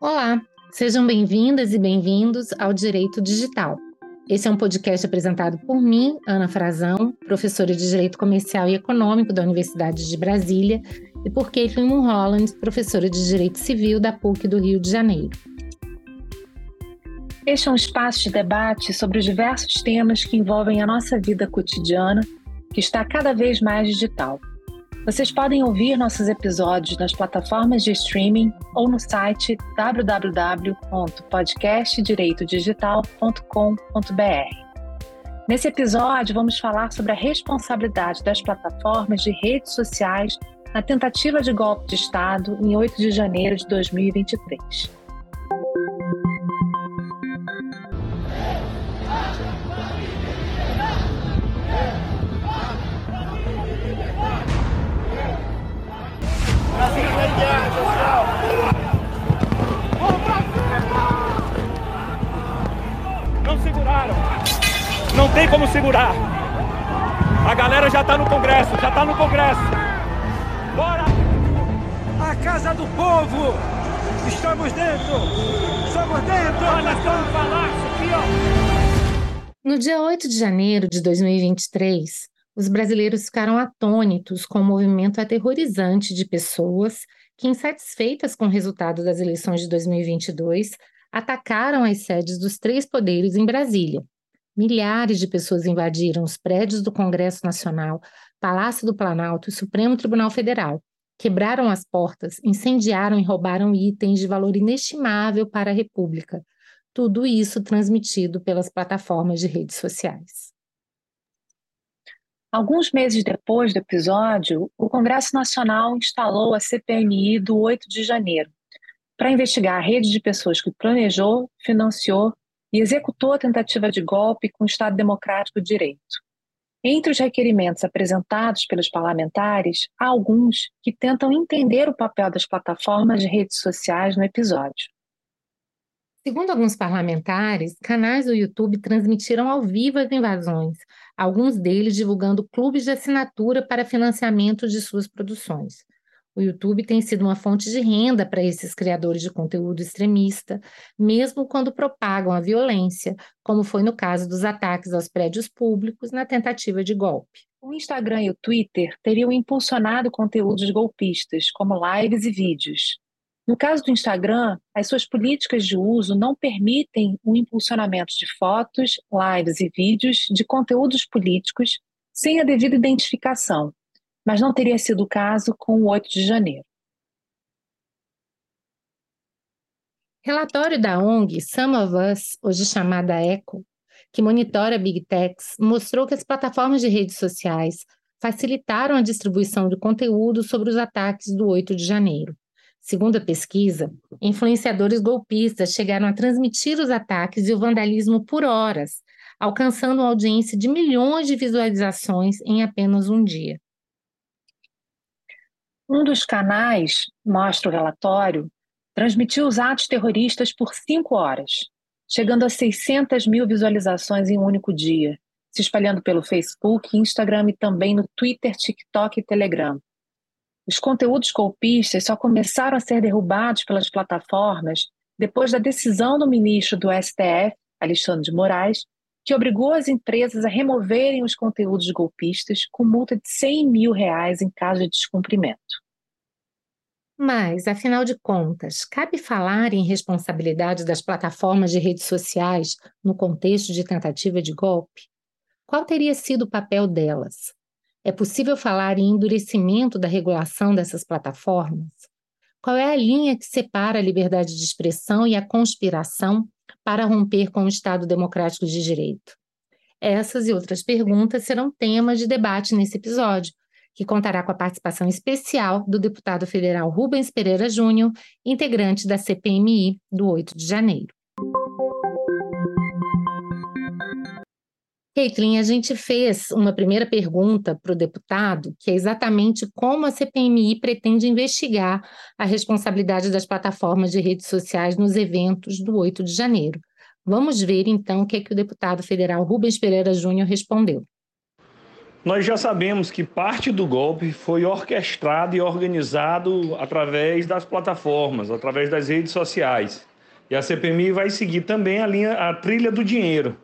Olá, sejam bem-vindas e bem-vindos ao Direito Digital. Esse é um podcast apresentado por mim, Ana Frazão, professora de Direito Comercial e Econômico da Universidade de Brasília, e por Caitlin Mulholland, professora de Direito Civil da PUC do Rio de Janeiro. Este é um espaço de debate sobre os diversos temas que envolvem a nossa vida cotidiana, que está cada vez mais digital. Vocês podem ouvir nossos episódios nas plataformas de streaming ou no site www.podcastdireitodigital.com.br. Nesse episódio, vamos falar sobre a responsabilidade das plataformas de redes sociais na tentativa de golpe de Estado em 8 de janeiro de 2023. Não seguraram. Não tem como segurar. A galera já está no Congresso, já está no Congresso. Bora! A casa do povo! Estamos dentro! Estamos dentro! Olha, vamos falar aqui, ó. No dia 8 de janeiro de 2023, os brasileiros ficaram atônitos com o movimento aterrorizante de pessoas que, insatisfeitas com o resultado das eleições de 2022, atacaram as sedes dos três poderes em Brasília. Milhares de pessoas invadiram os prédios do Congresso Nacional, Palácio do Planalto e Supremo Tribunal Federal. Quebraram as portas, incendiaram e roubaram itens de valor inestimável para a República. Tudo isso transmitido pelas plataformas de redes sociais. Alguns meses depois do episódio, o Congresso Nacional instalou a CPMI do 8 de janeiro para investigar a rede de pessoas que planejou, financiou e executou a tentativa de golpe com o Estado Democrático de Direito. Entre os requerimentos apresentados pelos parlamentares, há alguns que tentam entender o papel das plataformas de redes sociais no episódio. Segundo alguns parlamentares, canais do YouTube transmitiram ao vivo as invasões, alguns deles divulgando clubes de assinatura para financiamento de suas produções. O YouTube tem sido uma fonte de renda para esses criadores de conteúdo extremista, mesmo quando propagam a violência, como foi no caso dos ataques aos prédios públicos na tentativa de golpe. O Instagram e o Twitter teriam impulsionado conteúdos golpistas, como lives e vídeos. No caso do Instagram, as suas políticas de uso não permitem o impulsionamento de fotos, lives e vídeos de conteúdos políticos sem a devida identificação, mas não teria sido o caso com o 8 de janeiro. Relatório da ONG Some of Us, hoje chamada ECO, que monitora Big Techs, mostrou que as plataformas de redes sociais facilitaram a distribuição de conteúdo sobre os ataques do 8 de janeiro. Segundo a pesquisa, influenciadores golpistas chegaram a transmitir os ataques e o vandalismo por horas, alcançando uma audiência de milhões de visualizações em apenas um dia. Um dos canais, mostra o relatório, transmitiu os atos terroristas por cinco horas, chegando a 600 mil visualizações em um único dia, se espalhando pelo Facebook, Instagram e também no Twitter, TikTok e Telegram. Os conteúdos golpistas só começaram a ser derrubados pelas plataformas depois da decisão do ministro do STF, Alexandre de Moraes, que obrigou as empresas a removerem os conteúdos golpistas com multa de 100 mil reais em caso de descumprimento. Mas, afinal de contas, cabe falar em responsabilidade das plataformas de redes sociais no contexto de tentativa de golpe? Qual teria sido o papel delas? É possível falar em endurecimento da regulação dessas plataformas? Qual é a linha que separa a liberdade de expressão e a conspiração para romper com o Estado democrático de direito? Essas e outras perguntas serão temas de debate nesse episódio, que contará com a participação especial do deputado federal Rubens Pereira Júnior, integrante da CPMI do 8 de janeiro. Caitlin, a gente fez uma primeira pergunta para o deputado, que é exatamente como a CPMI pretende investigar a responsabilidade das plataformas de redes sociais nos eventos do 8 de janeiro. Vamos ver, então, o que, é que o deputado federal Rubens Pereira Júnior respondeu. Nós já sabemos que parte do golpe foi orquestrado e organizado através das plataformas, através das redes sociais. E a CPMI vai seguir também a linha, a trilha do dinheiro,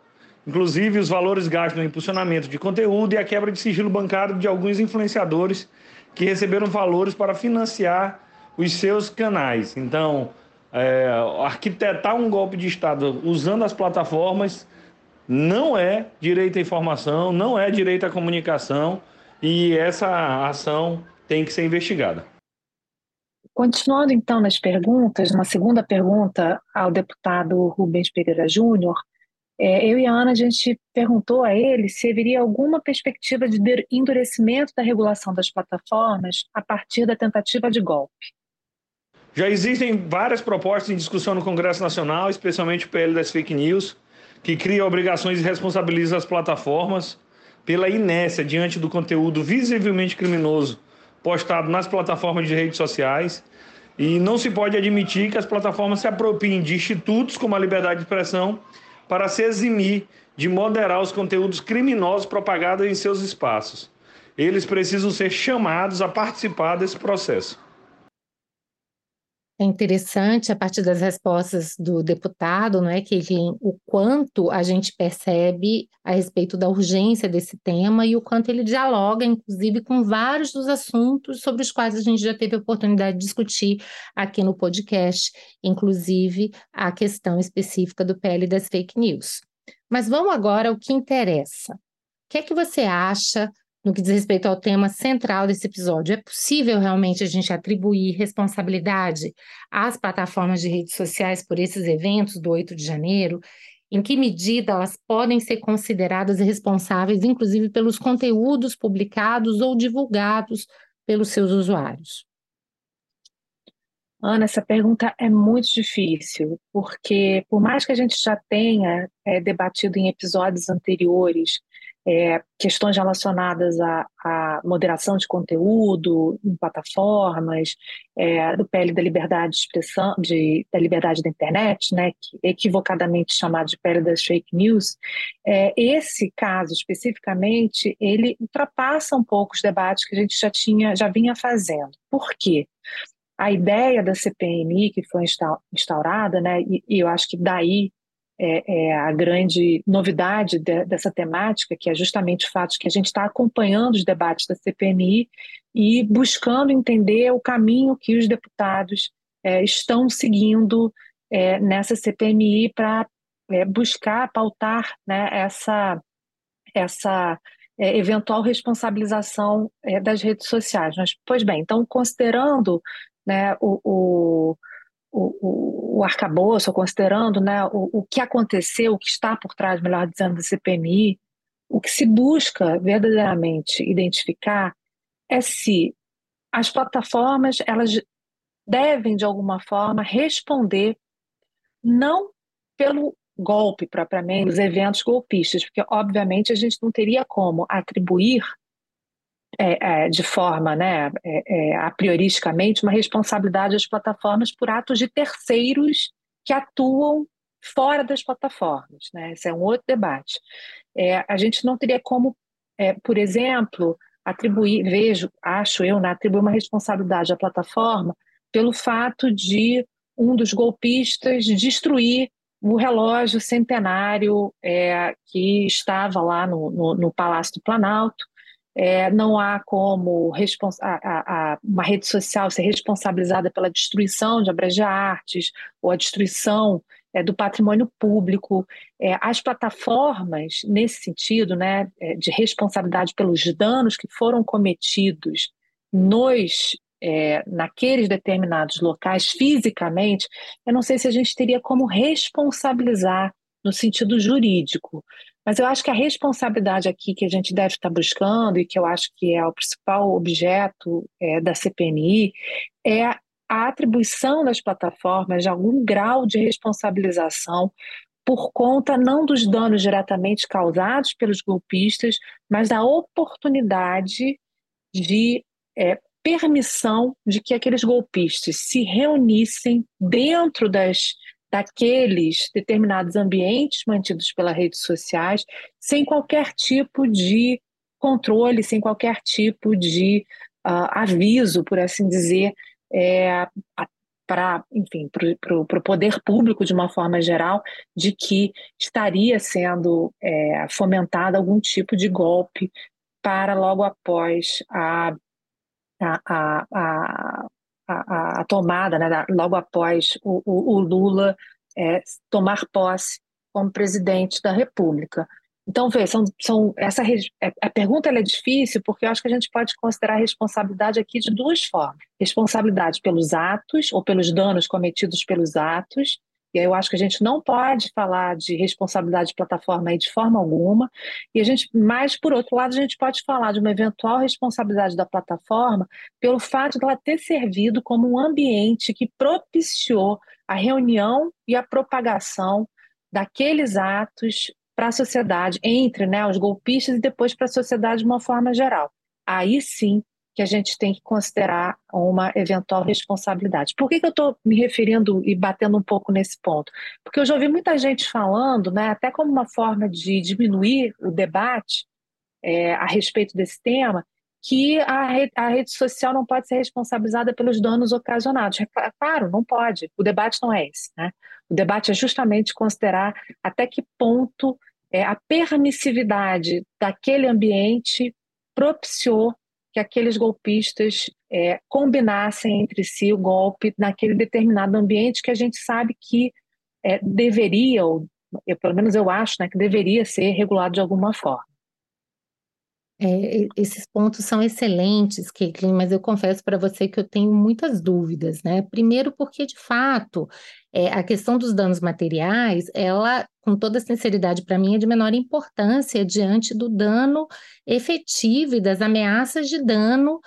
inclusive os valores gastos no impulsionamento de conteúdo e a quebra de sigilo bancário de alguns influenciadores que receberam valores para financiar os seus canais. Então, é, arquitetar um golpe de Estado usando as plataformas não é direito à informação, não é direito à comunicação e essa ação tem que ser investigada. Continuando então nas perguntas, uma segunda pergunta ao deputado Rubens Pereira Júnior, é, eu e a Ana, a gente perguntou a ele se haveria alguma perspectiva de endurecimento da regulação das plataformas a partir da tentativa de golpe. Já existem várias propostas em discussão no Congresso Nacional, especialmente o PL das fake news, que cria obrigações e responsabiliza as plataformas pela inércia diante do conteúdo visivelmente criminoso postado nas plataformas de redes sociais. E não se pode admitir que as plataformas se apropriem de institutos como a liberdade de expressão para se eximir de moderar os conteúdos criminosos propagados em seus espaços. Eles precisam ser chamados a participar desse processo. É interessante a partir das respostas do deputado, não é, que o quanto a gente percebe a respeito da urgência desse tema e o quanto ele dialoga, inclusive, com vários dos assuntos sobre os quais a gente já teve a oportunidade de discutir aqui no podcast, inclusive a questão específica do PL das fake news. Mas vamos agora ao que interessa. O que é que você acha no que diz respeito ao tema central desse episódio. É possível realmente a gente atribuir responsabilidade às plataformas de redes sociais por esses eventos do 8 de janeiro? Em que medida elas podem ser consideradas responsáveis, inclusive pelos conteúdos publicados ou divulgados pelos seus usuários? Ana, essa pergunta é muito difícil, porque por mais que a gente já tenha é, debatido em episódios anteriores é, questões relacionadas à, à, moderação de conteúdo em plataformas, é, do PL da liberdade de expressão, de, da liberdade da internet, né, equivocadamente chamado de PL das fake news, é, esse caso especificamente, ele ultrapassa um pouco os debates que a gente já tinha, já vinha fazendo. Por quê? A ideia da CPMI que foi instaurada, né, e, e eu acho que daí é, é, a grande novidade de, dessa temática, que é justamente o fato que a gente está acompanhando os debates da CPMI e buscando entender o caminho que os deputados é, estão seguindo é, nessa CPMI para é, buscar pautar né, essa, essa é, eventual responsabilização das redes sociais. Mas, pois bem, então, considerando né, o o, arcabouço, considerando né, o, o que aconteceu, o que está por trás, melhor dizendo, do CPMI, o que se busca verdadeiramente identificar é se as plataformas elas devem, de alguma forma, responder não pelo golpe propriamente, os eventos golpistas, porque, obviamente, a gente não teria como atribuir é, é, de forma né, é, é, a prioristicamente uma responsabilidade às plataformas por atos de terceiros que atuam fora das plataformas. Né? Esse é um outro debate. É, a gente não teria como, é, por exemplo, atribuir, vejo, acho eu, né, atribuir uma responsabilidade à plataforma pelo fato de um dos golpistas destruir o relógio centenário que estava lá no, no, no Palácio do Planalto é, não há como a, a, uma rede social ser responsabilizada pela destruição de obras de artes ou a destruição é, do patrimônio público. É, as plataformas, nesse sentido, né, é, de responsabilidade pelos danos que foram cometidos nos é, naqueles determinados locais fisicamente, eu não sei se a gente teria como responsabilizar no sentido jurídico. Mas eu acho que a responsabilidade aqui que a gente deve estar buscando, e que eu acho que é o principal objeto é, da CPMI, é a atribuição das plataformas de algum grau de responsabilização por conta não dos danos diretamente causados pelos golpistas, mas da oportunidade de é, permissão de que aqueles golpistas se reunissem dentro das daqueles determinados ambientes mantidos pelas redes sociais, sem qualquer tipo de controle, sem qualquer tipo de uh, aviso, por assim dizer, é, para, enfim, para o poder público de uma forma geral, de que estaria sendo é, fomentado algum tipo de golpe para logo após a, a, a, a, a, a tomada, né, logo após o, o, o Lula é, tomar posse como presidente da República. Então, vê, são, são, essa, é, a pergunta é difícil porque eu acho que a gente pode considerar a responsabilidade aqui de duas formas. Responsabilidade pelos atos ou pelos danos cometidos pelos atos, e aí eu acho que a gente não pode falar de responsabilidade de plataforma aí de forma alguma, e a gente, mas por outro lado, a gente pode falar de uma eventual responsabilidade da plataforma pelo fato de ela ter servido como um ambiente que propiciou a reunião e a propagação daqueles atos para a sociedade, entre né, os golpistas e depois para a sociedade de uma forma geral. Aí sim que a gente tem que considerar uma eventual responsabilidade. Por que, que eu estou me referindo e batendo um pouco nesse ponto? Porque eu já ouvi muita gente falando, né, até como uma forma de diminuir o debate é, a respeito desse tema, que a rede, a rede social não pode ser responsabilizada pelos danos ocasionados. É claro, não pode. O debate não é esse. Né? O debate é justamente considerar até que ponto é, a permissividade daquele ambiente propiciou que aqueles golpistas é, combinassem entre si o golpe naquele determinado ambiente que a gente sabe que é, deveria, ou eu, pelo menos eu acho, né, que deveria ser regulado de alguma forma. É, esses pontos são excelentes, Caitlin, mas eu confesso para você que eu tenho muitas dúvidas, né? Primeiro, porque de fato é, a questão dos danos materiais, ela, com toda sinceridade, para mim é de menor importância diante do dano efetivo e das ameaças de dano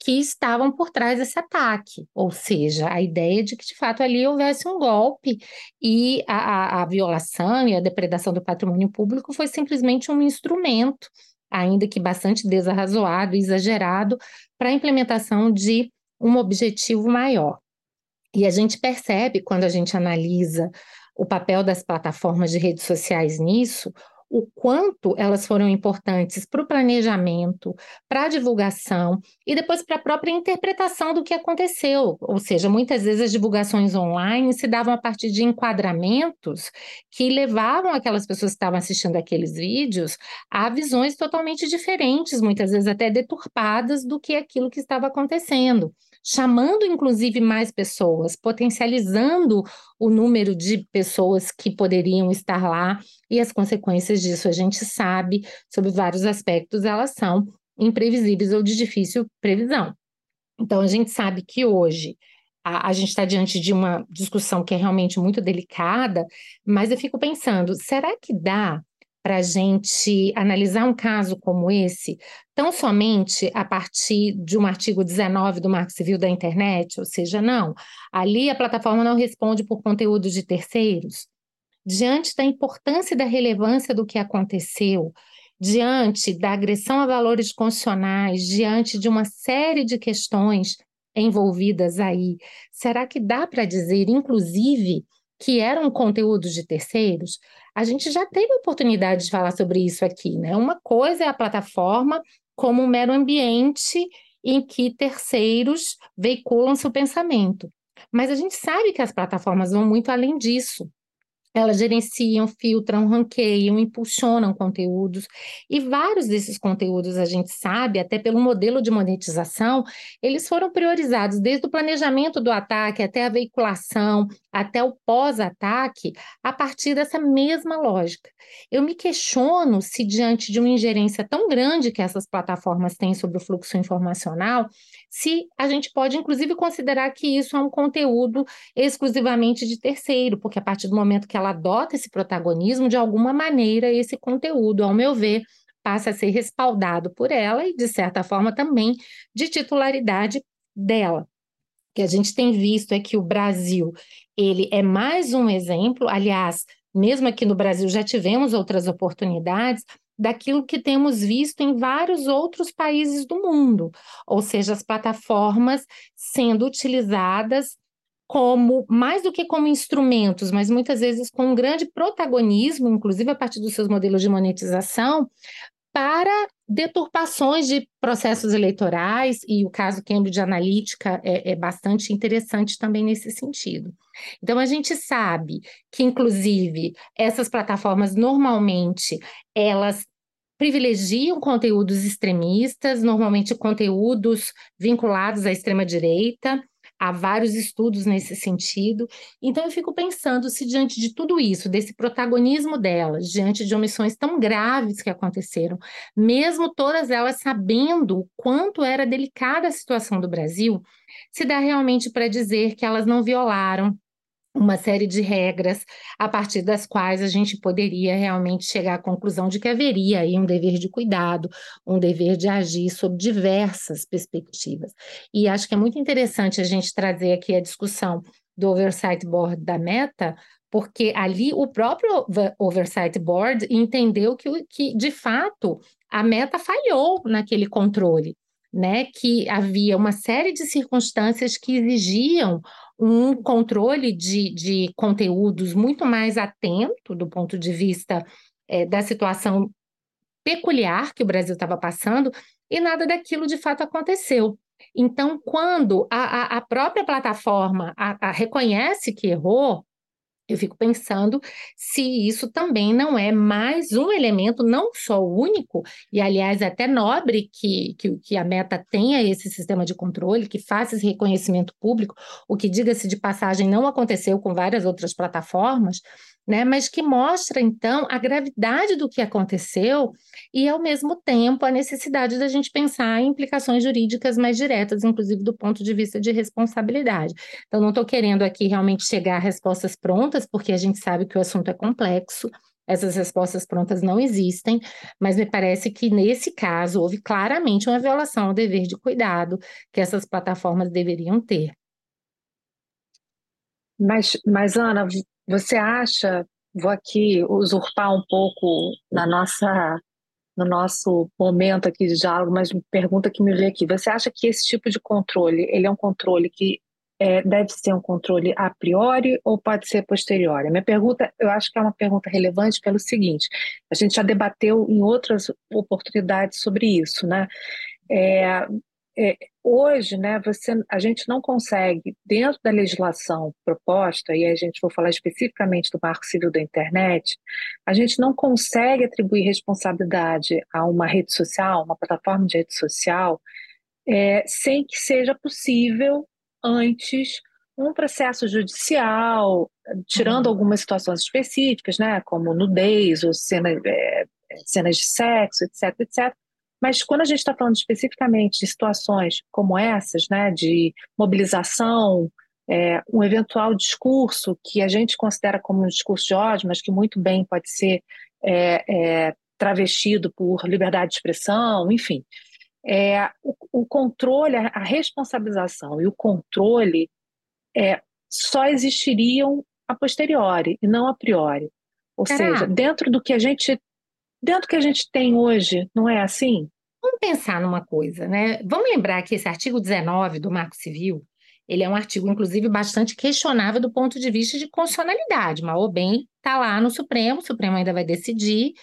que estavam por trás desse ataque, ou seja, a ideia de que de fato ali houvesse um golpe e a, a, a violação e a depredação do patrimônio público foi simplesmente um instrumento ainda que bastante desarrazoado e exagerado, para a implementação de um objetivo maior. E a gente percebe, quando a gente analisa o papel das plataformas de redes sociais nisso, o quanto elas foram importantes para o planejamento, para a divulgação e depois para a própria interpretação do que aconteceu. Ou seja, muitas vezes as divulgações online se davam a partir de enquadramentos que levavam aquelas pessoas que estavam assistindo aqueles vídeos a visões totalmente diferentes, muitas vezes até deturpadas do que aquilo que estava acontecendo chamando inclusive mais pessoas, potencializando o número de pessoas que poderiam estar lá, e as consequências disso a gente sabe, sobre vários aspectos, elas são imprevisíveis ou de difícil previsão. Então, a gente sabe que hoje a, a gente está diante de uma discussão que é realmente muito delicada, mas eu fico pensando: será que dá para a gente analisar um caso como esse, tão somente a partir de um artigo 19 do Marco Civil da Internet, ou seja, não, ali a plataforma não responde por conteúdo de terceiros. Diante da importância e da relevância do que aconteceu, diante da agressão a valores constitucionais, diante de uma série de questões envolvidas aí, será que dá para dizer, inclusive, que eram conteúdos de terceiros? A gente já teve oportunidade de falar sobre isso aqui, né? Uma coisa é a plataforma como um mero ambiente em que terceiros veiculam seu pensamento. Mas a gente sabe que as plataformas vão muito além disso. Elas gerenciam, filtram, ranqueiam, impulsionam conteúdos, e vários desses conteúdos a gente sabe, até pelo modelo de monetização, eles foram priorizados desde o planejamento do ataque até a veiculação, até o pós-ataque, a partir dessa mesma lógica. Eu me questiono se, diante de uma ingerência tão grande que essas plataformas têm sobre o fluxo informacional, se a gente pode, inclusive, considerar que isso é um conteúdo exclusivamente de terceiro, porque a partir do momento que ela adota esse protagonismo, de alguma maneira, esse conteúdo, ao meu ver, passa a ser respaldado por ela e, de certa forma, também de titularidade dela. O que a gente tem visto é que o Brasil, ele é mais um exemplo, aliás, mesmo aqui no Brasil já tivemos outras oportunidades, daquilo que temos visto em vários outros países do mundo, ou seja, as plataformas sendo utilizadas como mais do que como instrumentos, mas muitas vezes com um grande protagonismo, inclusive a partir dos seus modelos de monetização, para deturpações de processos eleitorais, e o caso Cambridge Analytica é, é, bastante interessante também nesse sentido. Então, a gente sabe que, inclusive, essas plataformas normalmente elas privilegiam conteúdos extremistas, normalmente conteúdos vinculados à extrema-direita, Há vários estudos nesse sentido. Então, eu fico pensando se, diante de tudo isso, desse protagonismo delas, diante de omissões tão graves que aconteceram, mesmo todas elas sabendo o quanto era delicada a situação do Brasil, se dá realmente para dizer que elas não violaram uma série de regras a partir das quais a gente poderia realmente chegar à conclusão de que haveria aí um dever de cuidado, um dever de agir sob diversas perspectivas. E acho que é muito interessante a gente trazer aqui a discussão do Oversight Board da Meta, porque ali o próprio Oversight Board entendeu que, que de fato, a Meta falhou naquele controle. Né, que havia uma série de circunstâncias que exigiam um controle de, de conteúdos muito mais atento do ponto de vista é, da situação peculiar que o Brasil estava passando, e nada daquilo de fato aconteceu. Então, quando a, a, a própria plataforma a, reconhece que errou, eu fico pensando se isso também não é mais um elemento, não só único, e aliás, é até nobre que, que, que a Meta tenha esse sistema de controle, que faça esse reconhecimento público, o que, diga-se de passagem, não aconteceu com várias outras plataformas, né? Mas que mostra então a gravidade do que aconteceu e ao mesmo tempo a necessidade da gente pensar em implicações jurídicas mais diretas, inclusive do ponto de vista de responsabilidade. Então não estou querendo aqui realmente chegar a respostas prontas, porque a gente sabe que o assunto é complexo. Essas respostas prontas não existem, mas me parece que nesse caso houve claramente uma violação ao dever de cuidado que essas plataformas deveriam ter. Mas, mas Ana, você acha, vou aqui usurpar um pouco na nossa, no nosso momento aqui de diálogo, mas pergunta que me veio aqui. Você acha que esse tipo de controle, ele é um controle que é, deve ser um controle a priori ou pode ser posteriori? A minha pergunta, eu acho que é uma pergunta relevante pelo seguinte: a gente já debateu em outras oportunidades sobre isso, né? É, é, hoje, né, você, a gente não consegue, dentro da legislação proposta, e a gente vou falar especificamente do Marco Civil da Internet, a gente não consegue atribuir responsabilidade a uma rede social, uma plataforma de rede social, é, sem que seja possível antes um processo judicial, tirando uhum. algumas situações específicas, né, como nudez ou cena, é, cenas de sexo, etc, etc, mas quando a gente está falando especificamente de situações como essas, né, de mobilização, é, um eventual discurso que a gente considera como um discurso de ódio, mas que muito bem pode ser é, é, travestido por liberdade de expressão, enfim. É, o, o, controle, a responsabilização e o controle é, só existiriam a posteriori e não a priori. Ou seja, dentro do que a gente dentro do que a gente tem hoje, não é assim? Vamos pensar numa coisa, né? Vamos lembrar que esse artigo 19 do Marco Civil, ele é um artigo, inclusive, bastante questionável do ponto de vista de constitucionalidade, mas ou bem está lá no Supremo, o Supremo ainda vai decidir,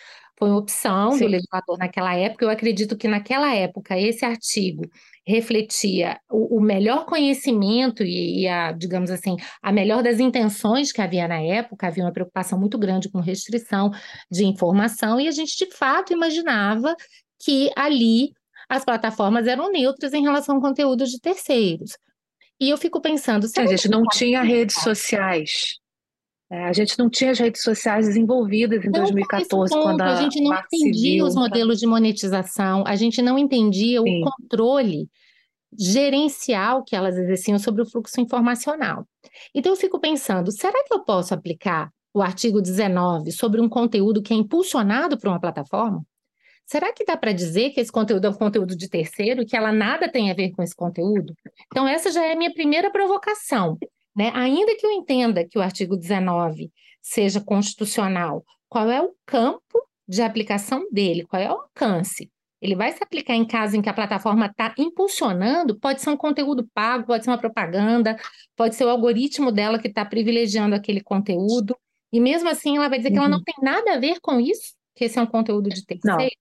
foi uma opção Sim. do legislador naquela época. Eu acredito que naquela época esse artigo refletia o, o melhor conhecimento e, e, a, digamos assim, a melhor das intenções que havia na época. Havia uma preocupação muito grande com restrição de informação e a gente de fato imaginava que ali as plataformas eram neutras em relação ao conteúdo de terceiros. E eu fico pensando, a gente não tinha redes sociais. É, a gente não tinha as redes sociais desenvolvidas em não 2014, ponto, quando a, a gente não entendia civil, os modelos de monetização, a gente não entendia Sim. o controle gerencial que elas exerciam sobre o fluxo informacional. Então eu fico pensando, será que eu posso aplicar o artigo 19 sobre um conteúdo que é impulsionado por uma plataforma? Será que dá para dizer que esse conteúdo é um conteúdo de terceiro e que ela nada tem a ver com esse conteúdo? Então, essa já é a minha primeira provocação. Né? Ainda que eu entenda que o artigo 19 seja constitucional, qual é o campo de aplicação dele? Qual é o alcance? Ele vai se aplicar em caso em que a plataforma está impulsionando, pode ser um conteúdo pago, pode ser uma propaganda, pode ser o algoritmo dela que está privilegiando aquele conteúdo, e mesmo assim ela vai dizer uhum. que ela não uhum. tem nada a ver com isso, que esse é um conteúdo de terceiro. Não.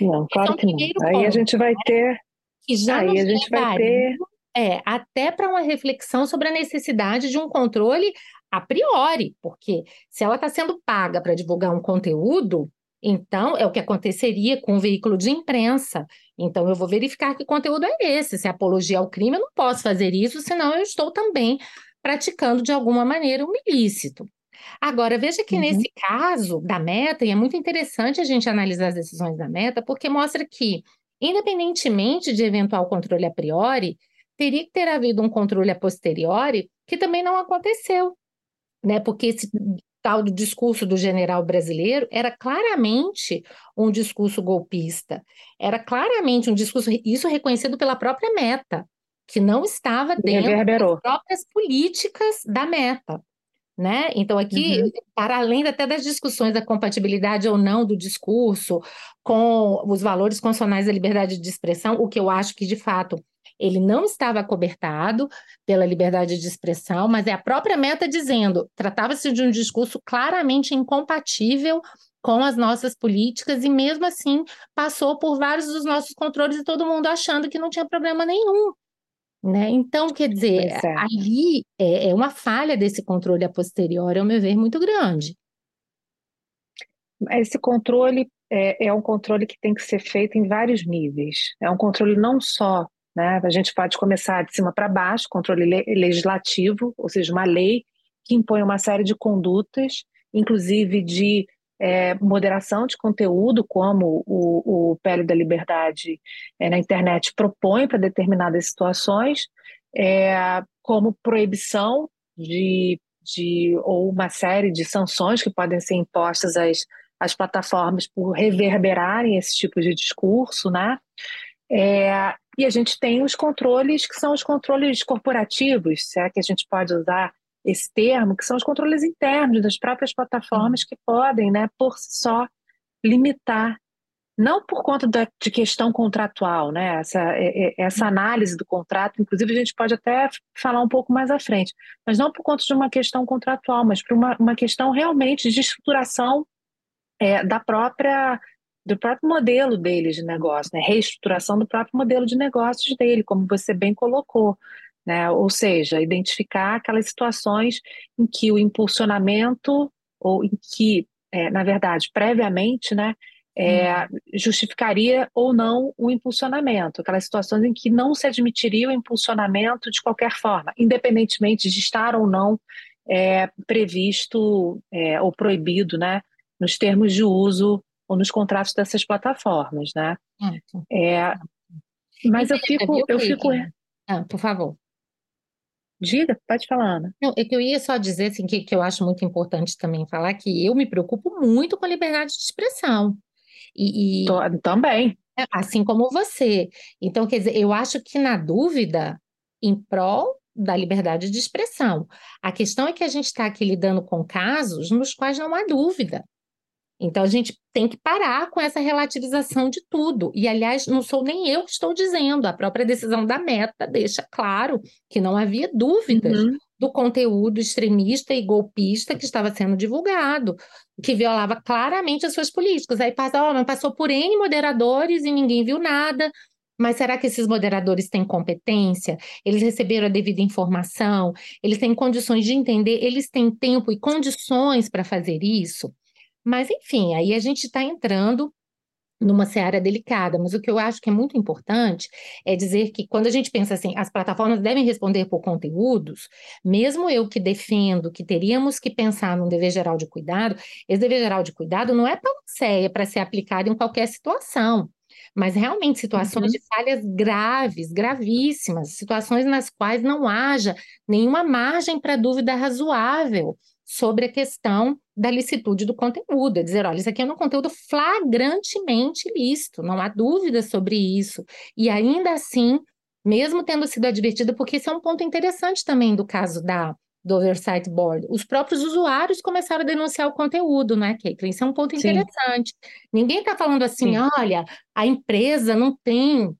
Não, claro é que não. Aí a gente vai né? ter. Que já aí a gente vai ter. É, até para uma reflexão sobre a necessidade de um controle a priori, porque se ela está sendo paga para divulgar um conteúdo, então é o que aconteceria com um veículo de imprensa. Então eu vou verificar que conteúdo é esse. Se é apologia ao crime, eu não posso fazer isso, senão eu estou também praticando de alguma maneira um ilícito. Agora, veja que uhum. nesse caso da meta, e é muito interessante a gente analisar as decisões da meta, porque mostra que, independentemente de eventual controle a priori, teria que ter havido um controle a posteriori que também não aconteceu né? Porque esse tal do discurso do general brasileiro era claramente um discurso golpista, era claramente um discurso, isso reconhecido pela própria meta, que não estava dentro das próprias políticas da meta. Né? Então, aqui, uhum. para além até das discussões da compatibilidade ou não do discurso com os valores constitucionais da liberdade de expressão, o que eu acho que, de fato, ele não estava cobertado pela liberdade de expressão, mas é a própria meta dizendo, tratava-se de um discurso claramente incompatível com as nossas políticas e mesmo assim passou por vários dos nossos controles e todo mundo achando que não tinha problema nenhum. Né? Então, quer dizer, é. ali é, é uma falha desse controle a posteriori, ao meu ver, muito grande. Esse controle é, é, um controle que tem que ser feito em vários níveis. É um controle não só né? A gente pode começar de cima para baixo, controle legislativo, ou seja, uma lei que impõe uma série de condutas, inclusive de é, moderação de conteúdo, como o, o PL da Liberdade é, na internet propõe para determinadas situações, é, como proibição de, de ou uma série de sanções que podem ser impostas às, às plataformas por reverberarem esse tipo de discurso, né? É, e a gente tem os controles que são os controles corporativos, se é que a gente pode usar esse termo, que são os controles internos das próprias plataformas que podem, né, por si só, limitar, não por conta da, de questão contratual, né, essa, é, é, essa análise do contrato, inclusive a gente pode até falar um pouco mais à frente, mas não por conta de uma questão contratual, mas por uma, uma questão realmente de estruturação é, da própria do próprio modelo deles de negócio, né? reestruturação do próprio modelo de negócios dele, como você bem colocou. Né? Ou seja, identificar aquelas situações em que o impulsionamento, ou em que, é, na verdade, previamente, né, é, hum. justificaria ou não o impulsionamento, aquelas situações em que não se admitiria o impulsionamento de qualquer forma, independentemente de estar ou não é, previsto é, ou proibido né, nos termos de uso ou nos contratos dessas plataformas, né? É, mas eu fico, eu fico. Ah, por favor. Diga, pode falar, Ana. Não, é que eu ia só dizer assim, que, que eu acho muito importante também falar que eu me preocupo muito com a liberdade de expressão. E, e Tô, também. É, assim como você. Então, quer dizer, eu acho que na dúvida, em prol da liberdade de expressão. A questão é que a gente está aqui lidando com casos nos quais não há dúvida. Então a gente tem que parar com essa relativização de tudo. E, aliás, não sou nem eu que estou dizendo, a própria decisão da meta deixa claro que não havia dúvidas uhum. do conteúdo extremista e golpista que estava sendo divulgado, que violava claramente as suas políticas. Aí passa, oh, mas passou por N moderadores e ninguém viu nada. Mas será que esses moderadores têm competência? Eles receberam a devida informação? Eles têm condições de entender? Eles têm tempo e condições para fazer isso? Mas, enfim, aí a gente está entrando numa seara delicada, mas o que eu acho que é muito importante é dizer que quando a gente pensa assim, as plataformas devem responder por conteúdos, mesmo eu que defendo que teríamos que pensar num dever geral de cuidado, esse dever geral de cuidado não é panaceia para ser aplicado em qualquer situação, mas realmente situações uhum. de falhas graves, gravíssimas, situações nas quais não haja nenhuma margem para dúvida razoável sobre a questão da licitude do conteúdo, é dizer, olha, isso aqui é um conteúdo flagrantemente lícito, não há dúvida sobre isso. E ainda assim, mesmo tendo sido advertida, porque esse é um ponto interessante também do caso da do Oversight Board, os próprios usuários começaram a denunciar o conteúdo, né, Caitlin? Isso é um ponto interessante. Sim. Ninguém está falando assim, Sim. olha, a empresa não tem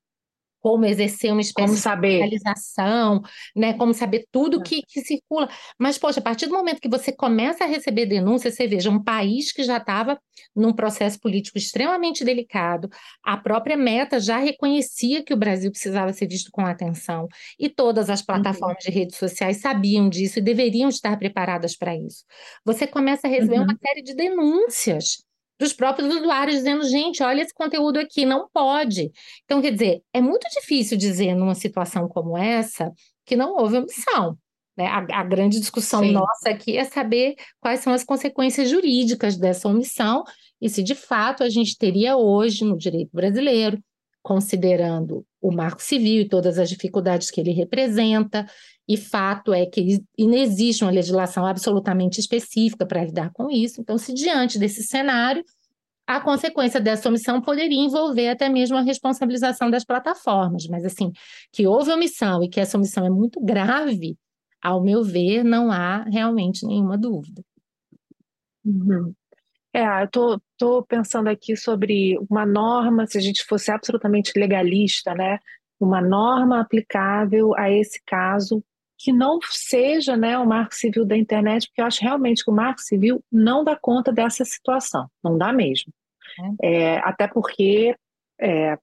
como exercer uma espécie de realização, né? Como saber tudo que, que circula. Mas, poxa, a partir do momento que você começa a receber denúncias, você veja um país que já estava num processo político extremamente delicado, a própria Meta já reconhecia que o Brasil precisava ser visto com atenção, e todas as uhum. plataformas uhum. de redes sociais sabiam disso e deveriam estar preparadas para isso. Você começa a receber uhum. uma série de denúncias dos próprios usuários dizendo, gente, olha esse conteúdo aqui, não pode. Então, quer dizer, é muito difícil dizer numa situação como essa que não houve omissão. Né? A, a grande discussão Sim. nossa aqui é saber quais são as consequências jurídicas dessa omissão e se de fato a gente teria hoje no direito brasileiro, considerando o marco civil e todas as dificuldades que ele representa, e fato é que não existe uma legislação absolutamente específica para lidar com isso. Então, se diante desse cenário, a consequência dessa omissão poderia envolver até mesmo a responsabilização das plataformas, mas assim, que houve omissão e que essa omissão é muito grave, ao meu ver, não há realmente nenhuma dúvida. Uhum. É, eu estou tô, tô pensando aqui sobre uma norma, se a gente fosse absolutamente legalista, né? Uma norma aplicável a esse caso que não seja né, o marco civil da internet, porque eu acho realmente que o marco civil não dá conta dessa situação, não dá mesmo. É. É, até porque é,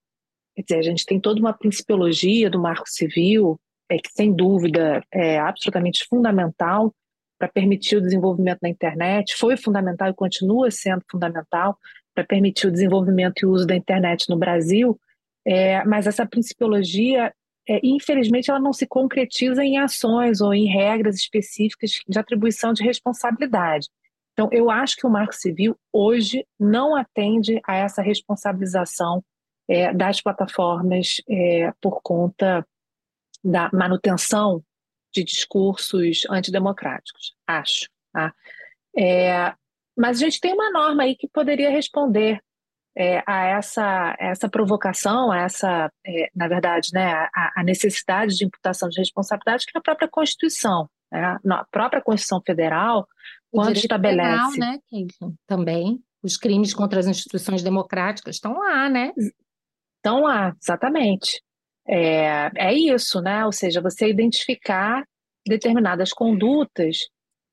quer dizer, a gente tem toda uma principiologia do marco civil, é, que sem dúvida é absolutamente fundamental para permitir o desenvolvimento da internet, foi fundamental e continua sendo fundamental para permitir o desenvolvimento e o uso da internet no Brasil, é, mas essa principiologia é, infelizmente, ela não se concretiza em ações ou em regras específicas de atribuição de responsabilidade. Então, eu acho que o Marco Civil hoje não atende a essa responsabilização é, das plataformas é, por conta da manutenção de discursos antidemocráticos, acho. Tá? É, mas a gente tem uma norma aí que poderia responder é, a essa, essa provocação, a essa, é, na verdade, né, a, a, necessidade de imputação de responsabilidade que é a própria Constituição. Né? A própria Constituição Federal, quando estabelece. Penal, né, Também. Os crimes contra as instituições democráticas estão lá, né? Estão lá, exatamente. É, é isso, né? Ou seja, você identificar determinadas condutas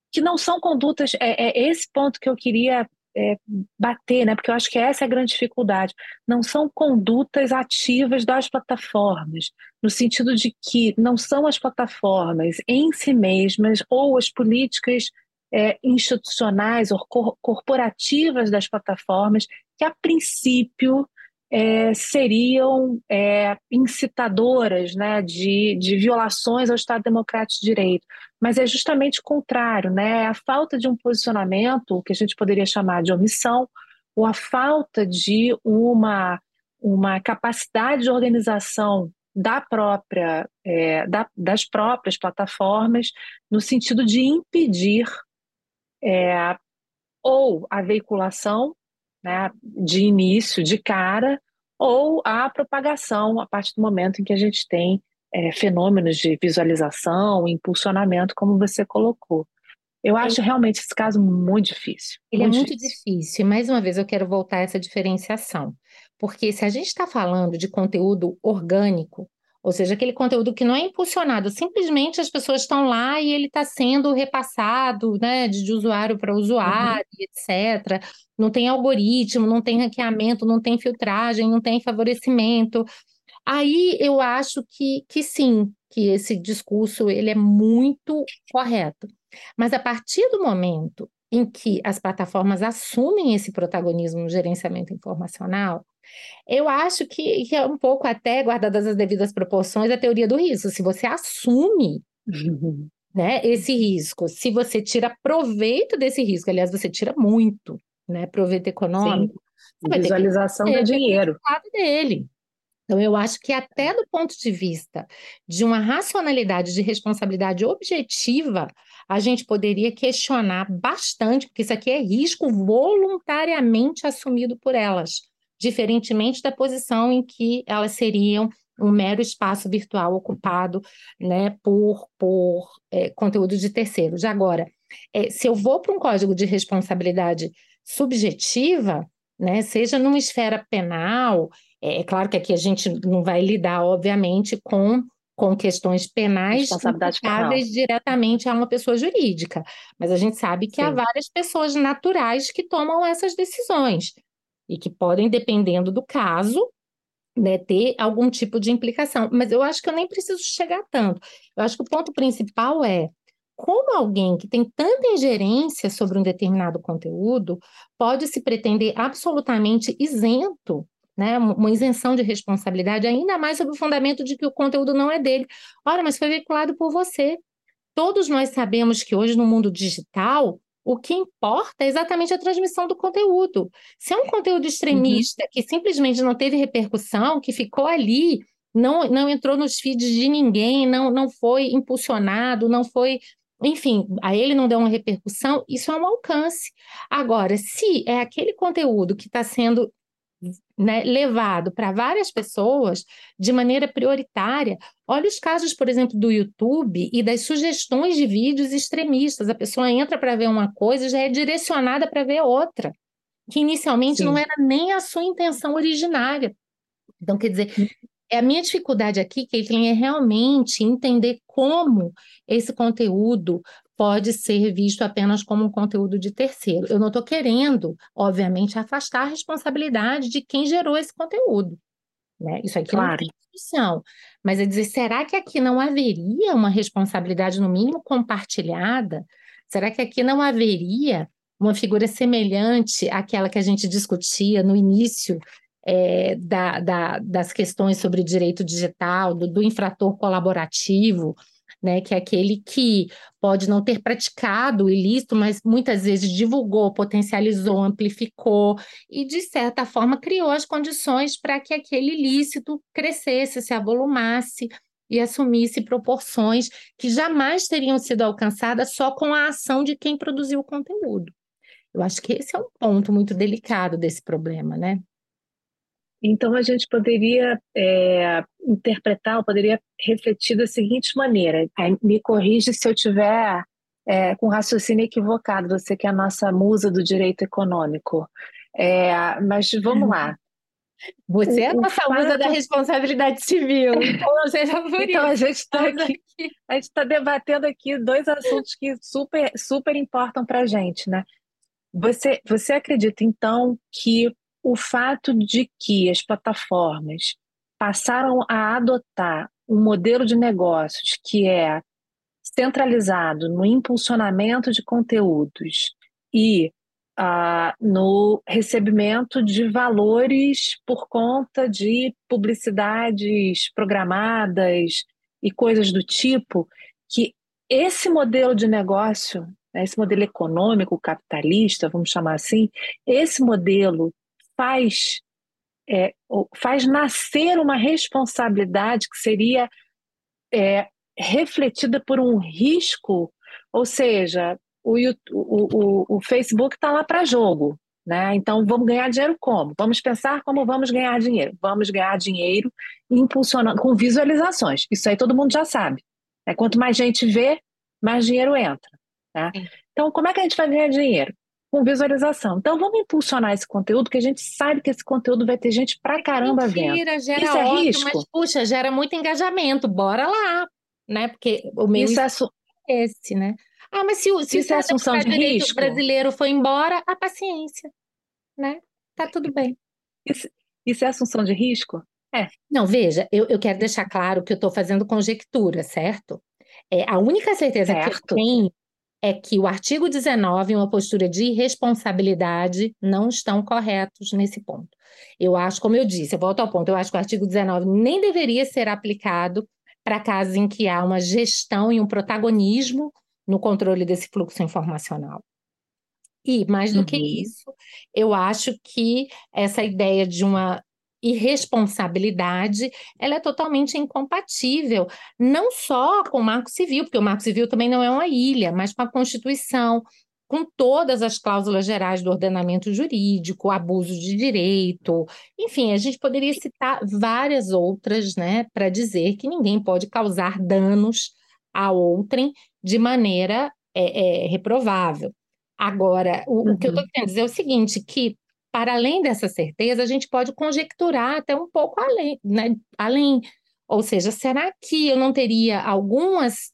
que não são condutas. É, é esse ponto que eu queria é, bater, né? Porque eu acho que essa é a grande dificuldade. Não são condutas ativas das plataformas, no sentido de que não são as plataformas em si mesmas ou as políticas é, institucionais ou corporativas das plataformas que, a princípio, é, seriam é, incitadoras né, de, de violações ao Estado Democrático de Direito. Mas é justamente o contrário, né? a falta de um posicionamento, que a gente poderia chamar de omissão, ou a falta de uma, uma capacidade de organização da própria, é, da, das próprias plataformas, no sentido de impedir é, ou a veiculação né, de início, de cara, ou a propagação a partir do momento em que a gente tem é, fenômenos de visualização, impulsionamento, como você colocou. Eu acho realmente esse caso muito difícil. Ele é muito é muito difícil. difícil. Mais uma vez, eu quero voltar a essa diferenciação. Porque se a gente está falando de conteúdo orgânico, ou seja, aquele conteúdo que não é impulsionado, simplesmente as pessoas estão lá e ele está sendo repassado né, de, de usuário para usuário, uhum. etc. Não tem algoritmo, não tem ranqueamento, não tem filtragem, não tem favorecimento. Aí eu acho que, que sim, que esse discurso ele é muito correto. Mas a partir do momento em que as plataformas assumem esse protagonismo no gerenciamento informacional, eu acho que, que é um pouco até, guardadas as devidas proporções, a teoria do risco. Se você assume né, esse risco, se você tira proveito desse risco, aliás, você tira muito, né, proveito econômico, visualização do dinheiro dele. Então, eu acho que até do ponto de vista de uma racionalidade de responsabilidade objetiva, a gente poderia questionar bastante, porque isso aqui é risco voluntariamente assumido por elas diferentemente da posição em que elas seriam um mero espaço virtual ocupado né, por, por é, conteúdo de terceiros. Agora, é, se eu vou para um código de responsabilidade subjetiva, né, seja numa esfera penal, É, é claro que aqui a gente não vai lidar, obviamente, com com questões penais aplicáveis diretamente a uma pessoa jurídica. Mas a gente sabe que Sim. há várias pessoas naturais que tomam essas decisões e que podem, dependendo do caso, né, ter algum tipo de implicação. Mas eu acho que eu nem preciso chegar tanto. Eu acho que o ponto principal é como alguém que tem tanta ingerência sobre um determinado conteúdo pode se pretender absolutamente isento né, uma isenção de responsabilidade, ainda mais sob o fundamento de que o conteúdo não é dele. Ora, mas foi veiculado por você. Todos nós sabemos que hoje, no mundo digital, o que importa é exatamente a transmissão do conteúdo. Se é um conteúdo extremista uhum. que simplesmente não teve repercussão, que ficou ali, não, não entrou nos feeds de ninguém, não, não foi impulsionado, não foi. Enfim, a ele não deu uma repercussão, isso é um alcance. Agora, se é aquele conteúdo que está sendo né, levado para várias pessoas de maneira prioritária. Olha os casos, por exemplo, do YouTube e das sugestões de vídeos extremistas. A pessoa entra para ver uma coisa e já é direcionada para ver outra, que inicialmente Sim. não era nem a sua intenção originária. Então, quer dizer, é a minha dificuldade aqui, Caitlin, é realmente entender como esse conteúdo pode ser visto apenas como um conteúdo de terceiro. Eu não estou querendo, obviamente, afastar a responsabilidade de quem gerou esse conteúdo. Né? Isso aqui claro. não tem discussão. Mas é dizer, será que aqui não haveria uma responsabilidade, no mínimo, compartilhada? Será que aqui não haveria uma figura semelhante àquela que a gente discutia no início é, da, da, das questões sobre direito digital, do, do infrator colaborativo, né, que é aquele que pode não ter praticado o ilícito, mas muitas vezes divulgou, potencializou, amplificou e, de certa forma, criou as condições para que aquele ilícito crescesse, se avolumasse e assumisse proporções que jamais teriam sido alcançadas só com a ação de quem produziu o conteúdo. Eu acho que esse é um ponto muito delicado desse problema, né? Então, a gente poderia é, interpretar, ou poderia refletir da seguinte maneira: me corrige se eu tiver é, com raciocínio equivocado, você que é a nossa musa do direito econômico. É, mas vamos lá. Você é a nossa fato... musa da responsabilidade civil, então seja por então, a gente está aqui, a gente está debatendo aqui dois assuntos que super, super importam para a gente, né? Você, você acredita, então, que o fato de que as plataformas passaram a adotar um modelo de negócios que é centralizado no impulsionamento de conteúdos e uh, no recebimento de valores por conta de publicidades programadas e coisas do tipo, que esse modelo de negócio, né, esse modelo econômico capitalista, vamos chamar assim, esse modelo faz, é, faz nascer uma responsabilidade que seria é, refletida por um risco, ou seja, o, o, o Facebook está lá para jogo. Né? Então, vamos ganhar dinheiro como? Vamos pensar como vamos ganhar dinheiro. Vamos ganhar dinheiro impulsionando com visualizações. Isso aí todo mundo já sabe. Né? Quanto mais gente vê, mais dinheiro entra. Né? Então, como é que a gente vai ganhar dinheiro? Com visualização. Então vamos impulsionar esse conteúdo, que a gente sabe que esse conteúdo vai ter gente pra caramba Mentira, vendo. Gera Isso é ótimo, risco. Mas, puxa, gera muito engajamento. Bora lá, né? Porque o meu Isso é, su... é esse, né? Ah, mas se, o, se Isso o é assunção de risco brasileiro foi embora, a paciência, né? Tá tudo bem. Isso, isso é assunção de risco? É. Não, veja, eu, eu quero deixar claro que eu estou fazendo conjectura, certo? É, a única certeza certo. que eu tenho é que o artigo 19 e uma postura de irresponsabilidade não estão corretos nesse ponto. Eu acho, como eu disse, eu volto ao ponto, eu acho que o artigo 19 nem deveria ser aplicado para casos em que há uma gestão e um protagonismo no controle desse fluxo informacional. E, mais do uhum. que isso, eu acho que essa ideia de uma irresponsabilidade, ela é totalmente incompatível, não só com o Marco Civil, porque o Marco Civil também não é uma ilha, mas com a Constituição, com todas as cláusulas gerais do ordenamento jurídico, abuso de direito, enfim, a gente poderia citar várias outras, né, para dizer que ninguém pode causar danos a outrem de maneira é, é, reprovável. Agora, o, uhum. o que eu estou uhum. querendo dizer é o seguinte, que para além dessa certeza, a gente pode conjecturar até um pouco além, né? além. Ou seja, será que eu não teria algumas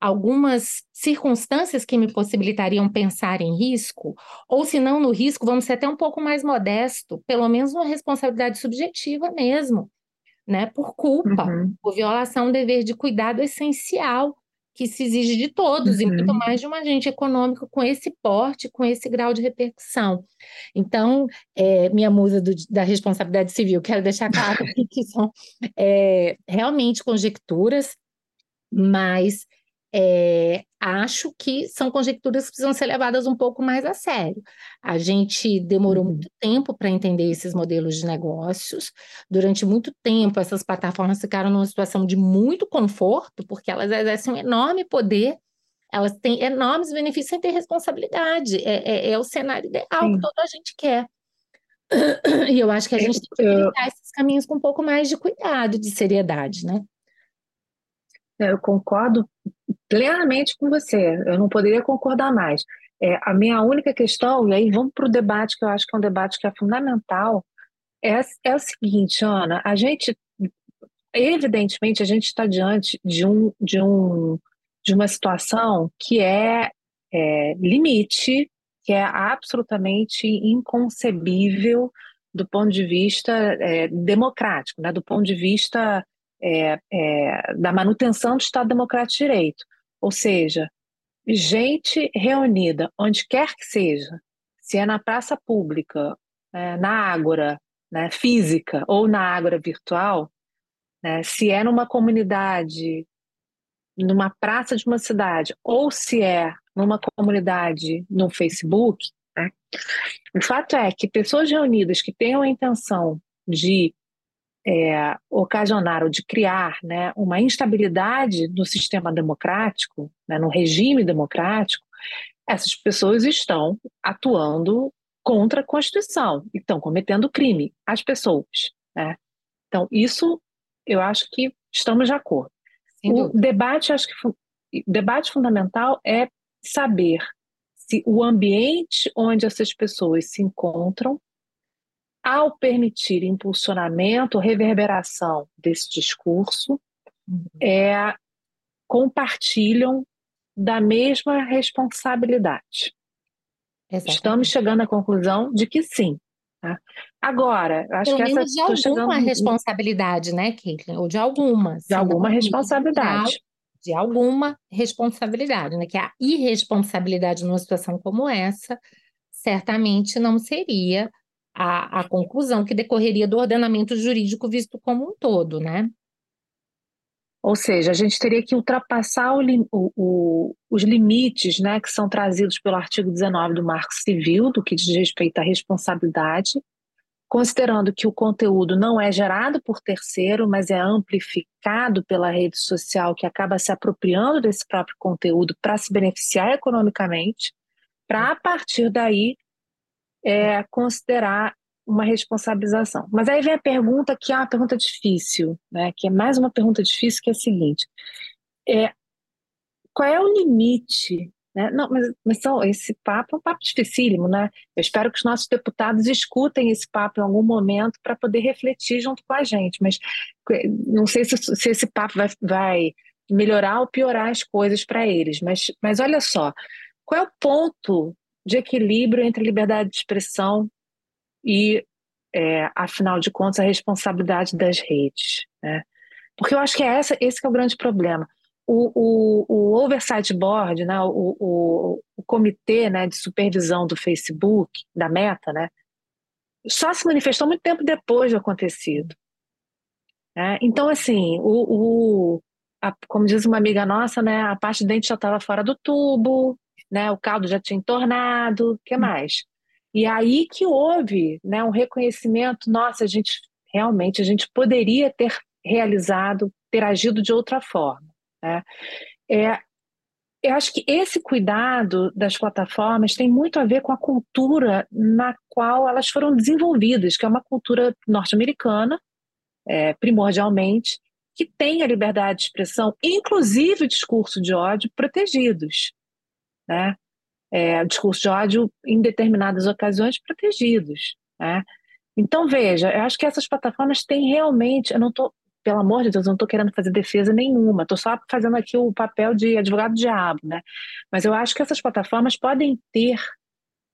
algumas circunstâncias que me possibilitariam pensar em risco, ou se não no risco, vamos ser até um pouco mais modesto, pelo menos uma responsabilidade subjetiva mesmo, né? Por culpa, Uhum. por violação, dever de cuidado essencial que se exige de todos, e muito Uhum. mais de um agente econômico com esse porte, com esse grau de repercussão. Então, é, minha musa do- da responsabilidade civil, quero deixar claro que são é, realmente conjecturas, mas é, acho que são conjecturas que precisam ser levadas um pouco mais a sério. A gente demorou Uhum. muito tempo para entender esses modelos de negócios. Durante muito tempo, essas plataformas ficaram numa situação de muito conforto, porque elas exercem um enorme poder, elas têm enormes benefícios sem ter responsabilidade. É, é- é o cenário ideal Sim. que toda a gente quer. E eu acho que a gente tem que trilhar esses caminhos com um pouco mais de cuidado, de seriedade, né? Eu concordo plenamente com você. Eu não poderia concordar mais. É, a minha única questão, e aí vamos para o debate, que eu acho que é um debate que é fundamental, é, é o seguinte, Ana, a gente, evidentemente, a gente está diante de um, de um, de uma situação que é, é limite, que é absolutamente inconcebível do ponto de vista é, democrático, né? Do ponto de vista é, é, da manutenção do Estado Democrático de Direito. Ou seja, gente reunida, onde quer que seja, se é na praça pública, é, na ágora né, física ou na ágora virtual, né, se é numa comunidade, numa praça de uma cidade, ou se é numa comunidade no Facebook, né, o fato é que pessoas reunidas que tenham a intenção de é, ocasionar ou de criar né, uma instabilidade no sistema democrático, né, no regime democrático, essas pessoas estão atuando contra a Constituição, estão cometendo crime, as pessoas. Né? Então, isso eu acho que estamos de acordo. Sem o dúvida. debate, acho que o debate fundamental é saber se o ambiente onde essas pessoas se encontram ao permitir impulsionamento, reverberação desse discurso, Uhum. é, compartilham da mesma responsabilidade. Exatamente. Estamos chegando à conclusão de que sim. Tá? Agora, acho Pelo que essa de alguma chegando responsabilidade, né, Caitlin? Ou de algumas. de alguma responsabilidade. De alguma responsabilidade, né? Que a irresponsabilidade numa situação como essa certamente não seria a, a conclusão que decorreria do ordenamento jurídico visto como um todo, né? Ou seja, a gente teria que ultrapassar o o- os limites né, que são trazidos pelo artigo 19 do Marco Civil, do que diz respeito à responsabilidade, considerando que o conteúdo não é gerado por terceiro, mas é amplificado pela rede social que acaba se apropriando desse próprio conteúdo para se beneficiar economicamente, para a partir daí é, considerar uma responsabilização. Mas aí vem a pergunta que é uma pergunta difícil, né? Que é mais uma pergunta difícil que é a seguinte: é, qual é o limite? Né? Não, mas, mas são, esse papo é um papo dificílimo, né? Eu espero que os nossos deputados escutem esse papo em algum momento para poder refletir junto com a gente. Mas não sei se, se esse papo vai, vai melhorar ou piorar as coisas para eles. Mas, mas olha só, qual é o ponto de equilíbrio entre liberdade de expressão e, é, afinal de contas, a responsabilidade das redes. Né? Porque eu acho que é essa, esse é o grande problema. O, o, o Oversight Board, né, o, o, o comitê né, de supervisão do Facebook, da Meta, né, só se manifestou muito tempo depois do acontecido. Né? Então, assim, o, o, a, como diz uma amiga nossa, né, a parte de dente já estava fora do tubo, né, o caldo já tinha entornado, o que mais? E aí que houve né, um reconhecimento, nossa, a gente realmente a gente poderia ter realizado, ter agido de outra forma. Né? É, eu acho que esse cuidado das plataformas tem muito a ver com a cultura na qual elas foram desenvolvidas, que é uma cultura norte-americana, é, primordialmente, que tem a liberdade de expressão, inclusive o discurso de ódio, protegidos. Né? É, o discurso de ódio, em determinadas ocasiões, protegidos. né? Então, veja, eu acho que essas plataformas têm realmente, eu não estou, pelo amor de Deus, eu não estou querendo fazer defesa nenhuma, estou só fazendo aqui o papel de advogado diabo, né? Mas eu acho que essas plataformas podem ter,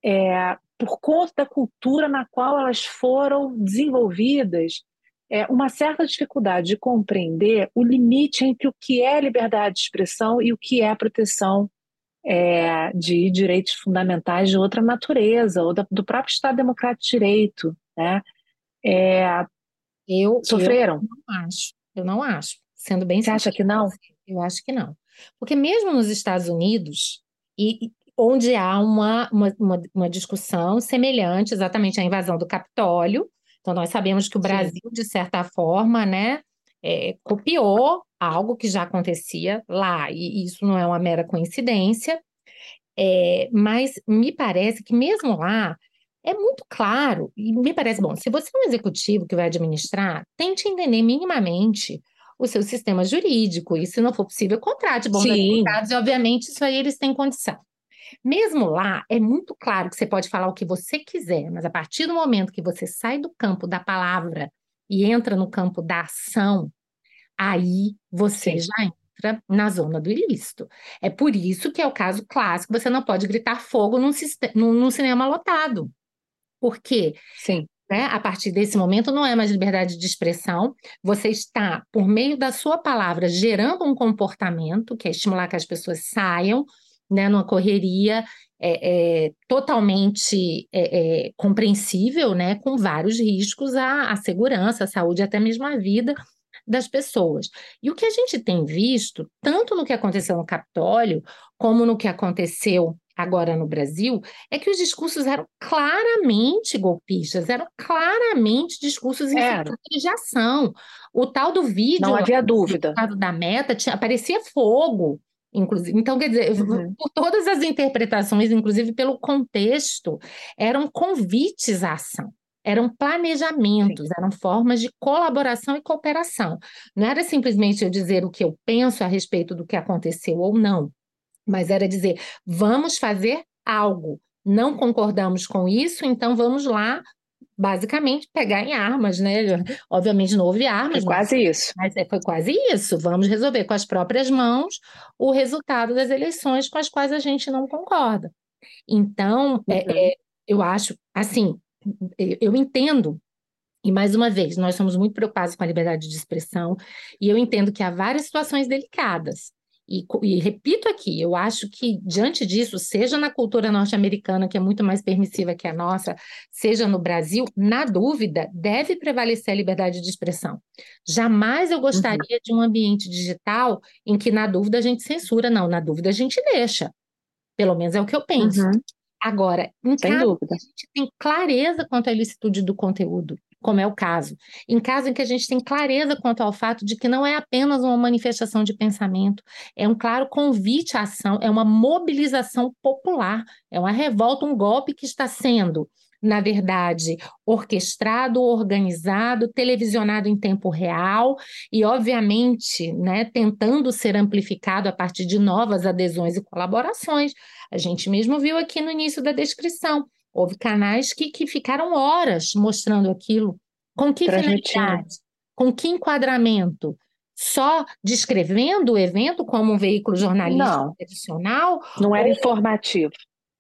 é, por conta da cultura na qual elas foram desenvolvidas, é, uma certa dificuldade de compreender o limite entre o que é liberdade de expressão e o que é proteção é, de direitos fundamentais de outra natureza, ou da, do próprio Estado Democrático de Direito. Né? É, eu, sofreram? Eu não acho, eu não acho. Sendo bem Você acha que não? Eu acho que não. Porque mesmo nos Estados Unidos, e, onde há uma, uma, uma, uma discussão semelhante exatamente à invasão do Capitólio, então, nós sabemos que o Brasil, Sim. de certa forma, né, é, copiou algo que já acontecia lá, e isso não é uma mera coincidência, é, mas me parece que mesmo lá é muito claro, e me parece, bom, se você é um executivo que vai administrar, tente entender minimamente o seu sistema jurídico, e se não for possível, contrate bons Sim. advogados, e obviamente isso aí eles têm condição. Mesmo lá, é muito claro que você pode falar o que você quiser, mas a partir do momento que você sai do campo da palavra e entra no campo da ação, aí você Sim. já entra na zona do ilícito. É por isso que é o caso clássico, você não pode gritar fogo num, num, num cinema lotado. Por quê? Sim. Né? A partir desse momento não é mais liberdade de expressão, você está, por meio da sua palavra, gerando um comportamento que é estimular que as pessoas saiam, né, numa correria é, é, totalmente é, é, compreensível, né, com vários riscos à, à segurança, à saúde, até mesmo à vida das pessoas. E o que a gente tem visto, tanto no que aconteceu no Capitólio, como no que aconteceu agora no Brasil, é que os discursos eram claramente golpistas, eram claramente discursos de ação. O tal do vídeo Não havia dúvida. da meta tinha, parecia fogo. Inclusive, então, quer dizer, uhum. por todas as interpretações, inclusive pelo contexto, eram convites à ação, eram planejamentos, Sim. eram formas de colaboração e cooperação. Não era simplesmente eu dizer o que eu penso a respeito do que aconteceu ou não, mas era dizer, vamos fazer algo. Não concordamos com isso, então vamos lá basicamente pegar em armas, né? Obviamente não houve armas. Foi quase mas, isso. Mas é, foi quase isso. Vamos resolver com as próprias mãos o resultado das eleições com as quais a gente não concorda. Então, é, uhum. é, eu acho, assim, eu entendo e mais uma vez, nós somos muito preocupados com a liberdade de expressão, e eu entendo que há várias situações delicadas. E, e, repito aqui, eu acho que diante disso, seja na cultura norte-americana, que é muito mais permissiva que a nossa, seja no Brasil, na dúvida, deve prevalecer a liberdade de expressão. Jamais eu gostaria uhum. de um ambiente digital em que, na dúvida, a gente censura. Não, na dúvida a gente deixa. Pelo menos é o que eu penso. Uhum. Agora, em Sem caso dúvida. a gente tem clareza quanto à ilicitude do conteúdo, como é o caso. Em caso em que a gente tem clareza quanto ao fato de que não é apenas uma manifestação de pensamento, é um claro convite à ação, é uma mobilização popular, é uma revolta, um golpe que está sendo na verdade, orquestrado, organizado, televisionado em tempo real e, obviamente, né, tentando ser amplificado a partir de novas adesões e colaborações. A gente mesmo viu aqui no início da descrição. Houve canais que, que ficaram horas mostrando aquilo. Com que finalidade? Com que enquadramento? Só descrevendo o evento como um veículo jornalístico não, tradicional? Não era ou... informativo.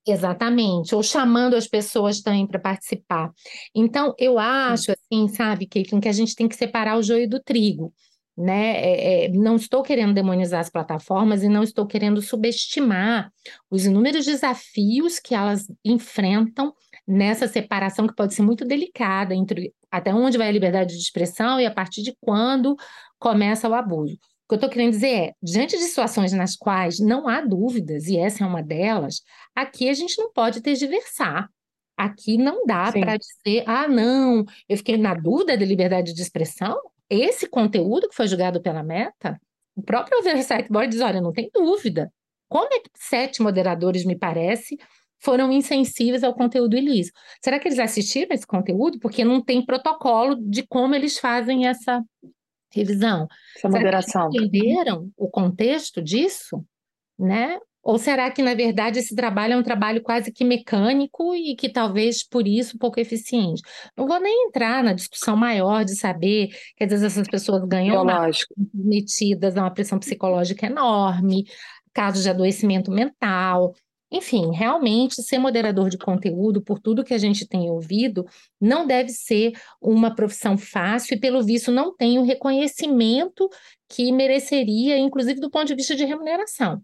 Exatamente, ou chamando as pessoas também para participar. Então, eu acho, assim, sabe, Caitlin, que a gente tem que separar o joio do trigo né? É, é, não estou querendo demonizar as plataformas e não estou querendo subestimar os inúmeros desafios que elas enfrentam nessa separação que pode ser muito delicada entre até onde vai a liberdade de expressão e a partir de quando começa o abuso. O que eu estou querendo dizer é, diante de situações nas quais não há dúvidas, e essa é uma delas, aqui a gente não pode tergiversar. Aqui não dá para dizer, ah, não, eu fiquei na dúvida da liberdade de expressão, esse conteúdo que foi julgado pela Meta, o próprio Oversight Board diz: olha, não tem dúvida. Como é que sete moderadores, me parece, foram insensíveis ao conteúdo ilícito? Será que eles assistiram esse conteúdo? Porque não tem protocolo de como eles fazem essa revisão. Essa moderação. Será entenderam o contexto disso? Né? Ou será que, na verdade, esse trabalho é um trabalho quase que mecânico e que talvez por isso pouco eficiente? Não vou nem entrar na discussão maior de saber que às vezes essas pessoas ganham metidas a uma pressão psicológica enorme, casos de adoecimento mental. Enfim, realmente ser moderador de conteúdo, por tudo que a gente tem ouvido, não deve ser uma profissão fácil e, pelo visto, não tem o reconhecimento que mereceria, inclusive do ponto de vista de remuneração.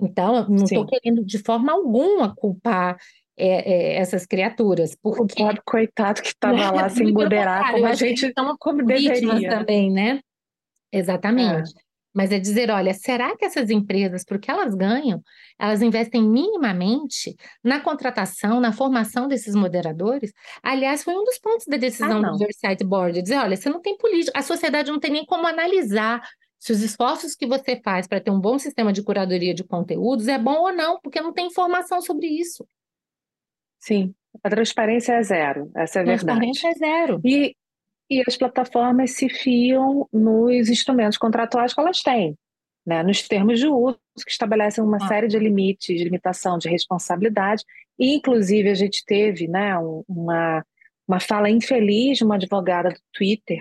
Então, não estou querendo de forma alguma culpar é, é, essas criaturas. Porque... O pobre coitado que estava lá sem moderar, como a gente estão como deveria. também, né? Exatamente. É. Mas é dizer, olha, será que essas empresas, porque elas ganham, elas investem minimamente na contratação, na formação desses moderadores? Aliás, foi um dos pontos da decisão ah, do Oversight Board, dizer, olha, você não tem política, a sociedade não tem nem como analisar se os esforços que você faz para ter um bom sistema de curadoria de conteúdos é bom ou não, porque não tem informação sobre isso. Sim, a transparência é zero, essa é a verdade. Transparência é zero. E, e as plataformas se fiam nos instrumentos contratuais que elas têm, né? nos termos de uso, que estabelecem uma ah. série de limites, de limitação de responsabilidade, e inclusive a gente teve né, uma, uma fala infeliz de uma advogada do Twitter,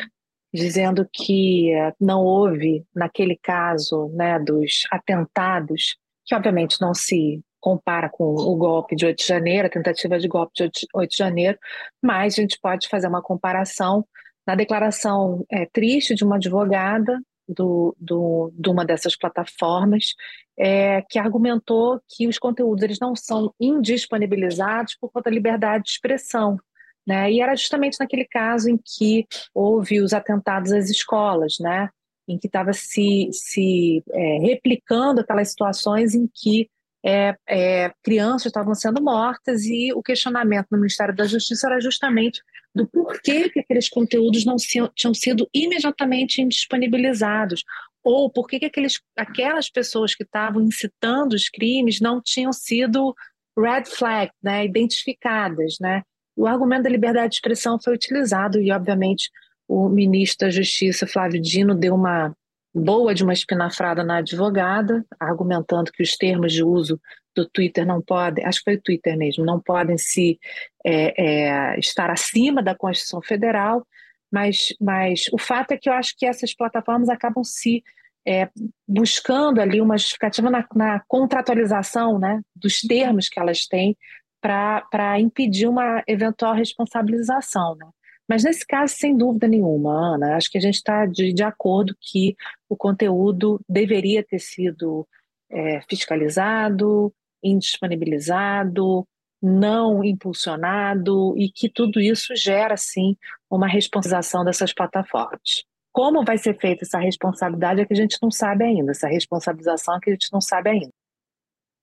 dizendo que eh, não houve, naquele caso né, dos atentados, que obviamente não se compara com o golpe de 8 de janeiro, a tentativa de golpe de 8 de janeiro, mas a gente pode fazer uma comparação na declaração é, triste de uma advogada do, do, de uma dessas plataformas, é, que argumentou que os conteúdos eles não são indisponibilizados por conta da liberdade de expressão. Né? E era justamente naquele caso em que houve os atentados às escolas, né? em que estava se, se é, replicando aquelas situações em que é, é, crianças estavam sendo mortas e o questionamento no Ministério da Justiça era justamente do porquê que aqueles conteúdos não se, tinham sido imediatamente indisponibilizados ou por que aqueles, aquelas pessoas que estavam incitando os crimes não tinham sido red flag, né, identificadas, né? O argumento da liberdade de expressão foi utilizado e, obviamente, o ministro da Justiça, Flávio Dino, deu uma boa de uma espinafrada na advogada, argumentando que os termos de uso do Twitter não podem, acho que foi o Twitter mesmo, não podem se é, é, estar acima da Constituição Federal, mas, mas o fato é que eu acho que essas plataformas acabam se é, buscando ali uma justificativa na, na contratualização né, dos termos que elas têm para impedir uma eventual responsabilização. Né? Mas nesse caso, sem dúvida nenhuma, Ana, acho que a gente está de, de acordo que o conteúdo deveria ter sido é, fiscalizado, indisponibilizado, não impulsionado e que tudo isso gera, sim, uma responsabilização dessas plataformas. Como vai ser feita essa responsabilidade é que a gente não sabe ainda, essa responsabilização é que a gente não sabe ainda.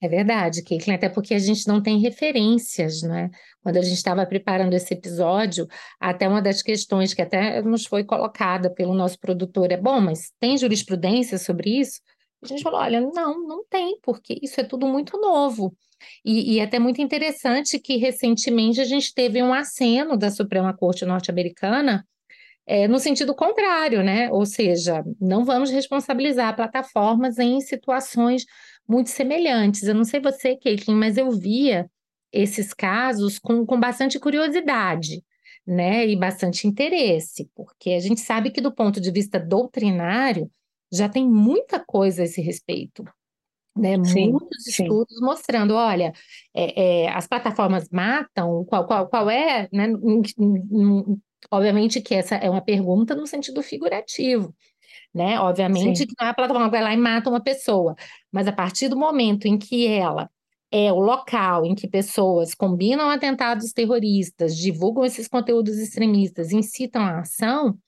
É verdade, Caitlin, até porque a gente não tem referências, né? Quando a gente estava preparando esse episódio, até uma das questões que até nos foi colocada pelo nosso produtor é: bom, mas tem jurisprudência sobre isso? A gente falou: olha, não, não tem, porque isso é tudo muito novo. E, e é até muito interessante que recentemente a gente teve um aceno da Suprema Corte norte-americana é, no sentido contrário, né? Ou seja, não vamos responsabilizar plataformas em situações muito semelhantes. Eu não sei você, Caitlin, mas eu via esses casos com, com bastante curiosidade, né? E bastante interesse, porque a gente sabe que, do ponto de vista doutrinário, já tem muita coisa a esse respeito. Né? Sim, Muitos sim. estudos mostrando, olha, é, é, as plataformas matam, qual, qual, qual é, né? Obviamente que essa é uma pergunta no sentido figurativo, né? Obviamente Sim. que não é a plataforma vai lá e mata uma pessoa, mas a partir do momento em que ela é o local em que pessoas combinam atentados terroristas, divulgam esses conteúdos extremistas, incitam a ação,